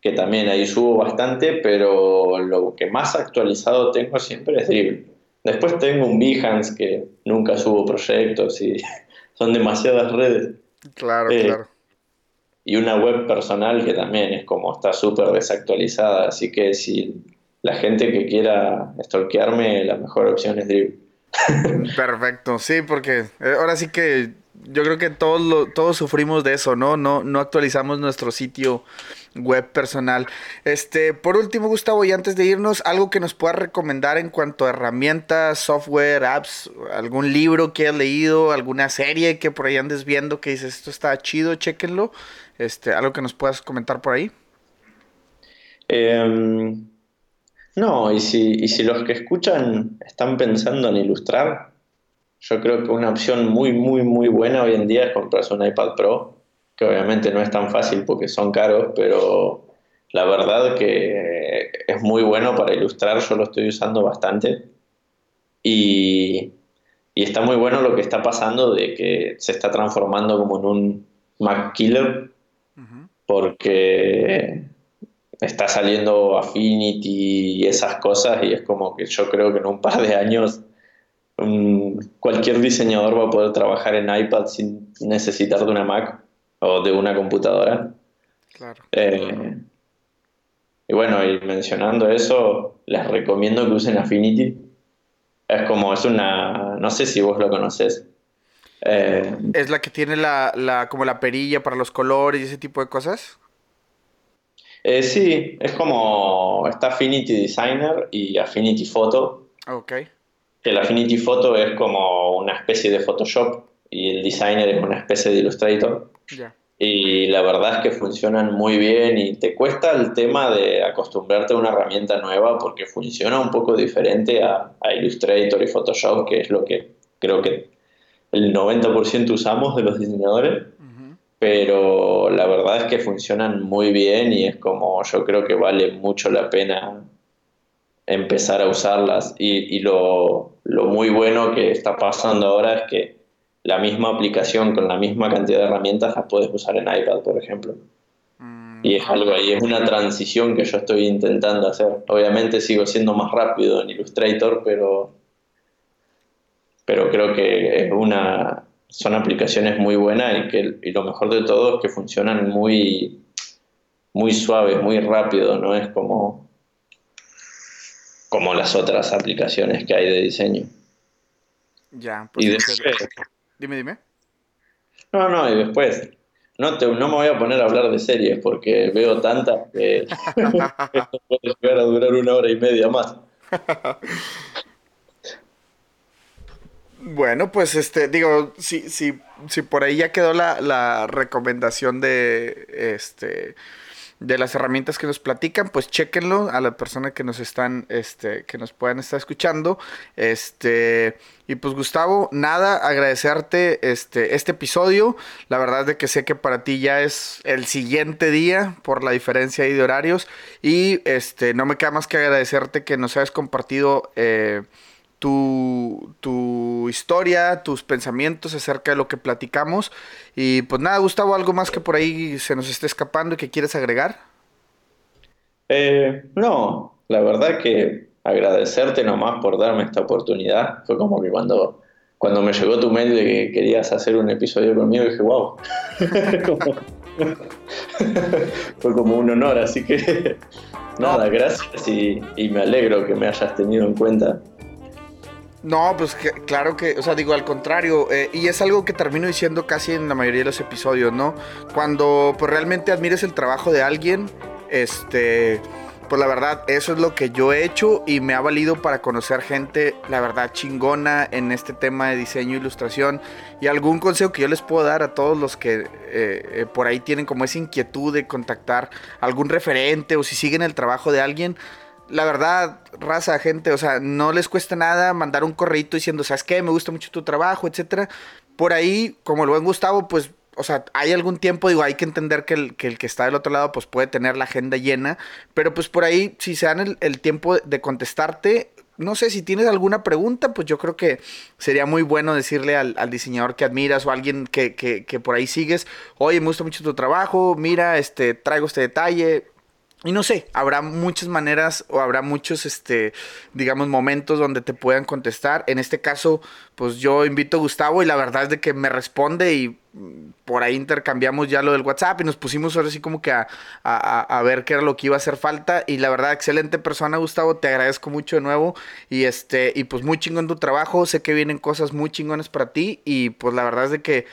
que también ahí subo bastante, pero lo que más actualizado tengo siempre es Dribble. Después tengo un Behance que nunca subo proyectos y (laughs) son demasiadas redes. Claro, eh, claro. Y una web personal que también es como está súper desactualizada, así que si la gente que quiera stalkearme, la mejor opción es Dribble. (laughs) Perfecto, sí, porque eh, ahora sí que yo creo que todos, todos sufrimos de eso, ¿no? ¿no? No actualizamos nuestro sitio web personal. Este, por último, Gustavo, y antes de irnos, algo que nos puedas recomendar en cuanto a herramientas, software, apps, algún libro que hayas leído, alguna serie que por ahí andes viendo que dices esto está chido, chéquenlo. Este, algo que nos puedas comentar por ahí. Em, no, y si, y si los que escuchan están pensando en ilustrar, yo creo que una opción muy, muy, muy buena hoy en día es comprarse un iPad Pro que obviamente no es tan fácil porque son caros, pero la verdad que es muy bueno para ilustrar, yo lo estoy usando bastante. Y, está muy bueno lo que está pasando de que se está transformando como en un Mac Killer, porque está saliendo Affinity y esas cosas y es como que yo creo que en un par de años cualquier diseñador va a poder trabajar en iPad sin necesitar de una Mac o de una computadora. Claro. Eh, y bueno, y mencionando eso, les recomiendo que usen Affinity. Es como, es una, no sé si vos lo conoces. Eh, ¿Es la que tiene la, la, como la perilla para los colores y ese tipo de cosas? Eh, sí, es como, está Affinity Designer y Affinity Photo. Ok. Que el Affinity Photo es como una especie de Photoshop y el Designer es una especie de Illustrator. Y la verdad es que funcionan muy bien y te cuesta el tema de acostumbrarte a una herramienta nueva porque funciona un poco diferente a, Illustrator y Photoshop, que es lo que creo que el 90% usamos de los diseñadores. Pero la verdad es que funcionan muy bien y es como yo creo que vale mucho la pena empezar a usarlas. Y, lo, muy bueno que está pasando ahora es que la misma aplicación con la misma cantidad de herramientas las puedes usar en iPad, por ejemplo. Mm, y es algo ahí, es una transición que yo estoy intentando hacer. Obviamente sigo siendo más rápido en Illustrator, pero, pero creo que es una, son aplicaciones muy buenas y, que, y lo mejor de todo es que funcionan muy, muy suaves, muy rápido, no es como, como las otras aplicaciones que hay de diseño. Ya, pues y después, dime, dime. No, no, y después, no, te, no me voy a poner a hablar de series porque veo tantas que (laughs) esto puede llegar a durar una hora y media más. Bueno, pues este, digo, si, si, si por ahí ya quedó la, la recomendación de este de las herramientas que nos platican, pues chéquenlo a la persona que nos están, este, que nos puedan estar escuchando. Este, y pues Gustavo, nada, agradecerte este, este episodio. La verdad es de que sé que para ti ya es el siguiente día por la diferencia ahí de horarios. Y este, no me queda más que agradecerte que nos hayas compartido eh, tu, tu historia, tus pensamientos acerca de lo que platicamos. Y pues nada, Gustavo, ¿algo más que por ahí se nos esté escapando y que quieres agregar? Eh, no, la verdad que agradecerte nomás por darme esta oportunidad. Fue como que cuando, cuando me llegó tu mail de que querías hacer un episodio conmigo, dije, wow. (laughs) (laughs) Fue como un honor, así que (laughs) nada, gracias y, y me alegro que me hayas tenido en cuenta. No, pues claro que, o sea, digo al contrario, eh, y es algo que termino diciendo casi en la mayoría de los episodios, ¿no? Cuando pues realmente admires el trabajo de alguien, este, pues la verdad, eso es lo que yo he hecho y me ha valido para conocer gente, la verdad, chingona en este tema de diseño e ilustración. Y algún consejo que yo les puedo dar a todos los que eh, eh, por ahí tienen como esa inquietud de contactar algún referente o si siguen el trabajo de alguien, la verdad, raza, gente, o sea, no les cuesta nada mandar un correito diciendo, ¿sabes qué? Me gusta mucho tu trabajo, etcétera. Por ahí, como el buen Gustavo, pues, o sea, hay algún tiempo, digo, hay que entender que el, que está del otro lado, pues puede tener la agenda llena, pero pues por ahí, si se dan el, tiempo de contestarte, no sé, si tienes alguna pregunta, pues yo creo que sería muy bueno decirle al, diseñador que admiras o alguien que, que, que, por ahí sigues, oye, me gusta mucho tu trabajo, mira, este, traigo este detalle, y no sé, habrá muchas maneras o habrá muchos, este, digamos, momentos donde te puedan contestar. En este caso, pues yo invito a Gustavo y la verdad es de que me responde y mm, por ahí intercambiamos ya lo del WhatsApp y nos pusimos ahora sí como que a, a, ver qué era lo que iba a hacer falta. Y la verdad, excelente persona, Gustavo, te agradezco mucho de nuevo. Y este, y pues muy chingón tu trabajo. Sé que vienen cosas muy chingones para ti. Y pues la verdad es de que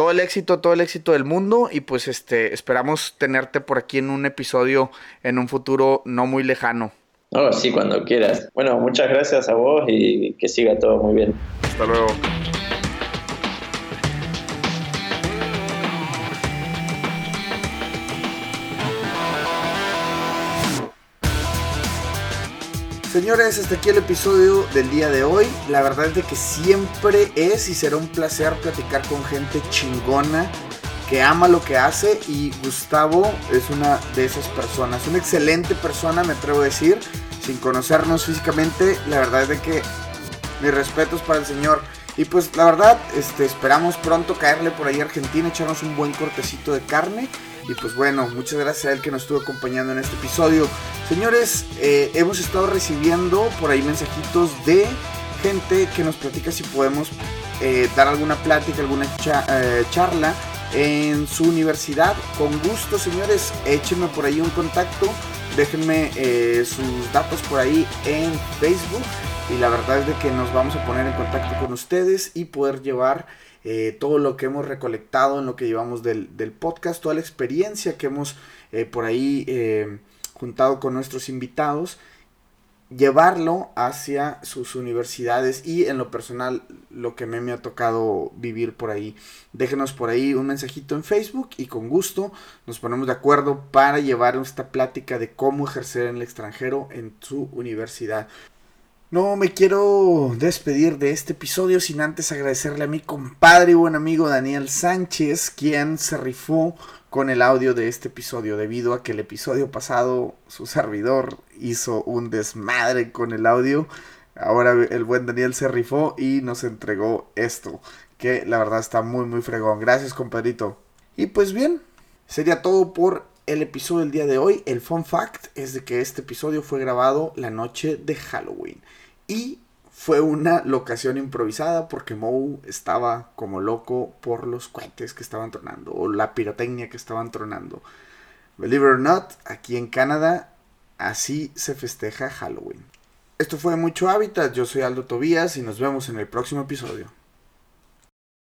todo el éxito, todo el éxito del mundo y pues este esperamos tenerte por aquí en un episodio en un futuro no muy lejano. Oh, sí, cuando quieras. Bueno, muchas gracias a vos y que siga todo muy bien. Hasta luego. Señores, hasta aquí el episodio del día de hoy. La verdad es de que siempre es y será un placer platicar con gente chingona que ama lo que hace y Gustavo es una de esas personas. Una excelente persona, me atrevo a decir, sin conocernos físicamente. La verdad es de que mis respetos para el señor. Y pues la verdad, este, esperamos pronto caerle por ahí a Argentina, echarnos un buen cortecito de carne y pues bueno, muchas gracias a él que nos estuvo acompañando en este episodio. Señores, eh, hemos estado recibiendo por ahí mensajitos de gente que nos platica si podemos eh, dar alguna plática, alguna eh, charla en su universidad. Con gusto, señores, échenme por ahí un contacto. Déjenme sus datos por ahí en Facebook. Y la verdad es de que nos vamos a poner en contacto con ustedes y poder llevar eh, todo lo que hemos recolectado en lo que llevamos del, podcast, toda la experiencia que hemos eh, por ahí eh, juntado con nuestros invitados, llevarlo hacia sus universidades y en lo personal lo que me, me ha tocado vivir por ahí. Déjenos por ahí un mensajito en Facebook y con gusto nos ponemos de acuerdo para llevar esta plática de cómo ejercer en el extranjero en su universidad. No me quiero despedir de este episodio sin antes agradecerle a mi compadre y buen amigo Daniel Sánchez, quien se rifó con el audio de este episodio, debido a que el episodio pasado su servidor hizo un desmadre con el audio. Ahora el buen Daniel se rifó y nos entregó esto, que la verdad está muy muy fregón. Gracias compadrito. Y pues bien, sería todo por el episodio del día de hoy. El fun fact es de que este episodio fue grabado la noche de Halloween. Y fue una locación improvisada porque Moe estaba como loco por los cohetes que estaban tronando o la pirotecnia que estaban tronando. Believe it or not, aquí en Canadá así se festeja Halloween. Esto fue Mucho Hábitat, yo soy Aldo Tobías y nos vemos en el próximo episodio.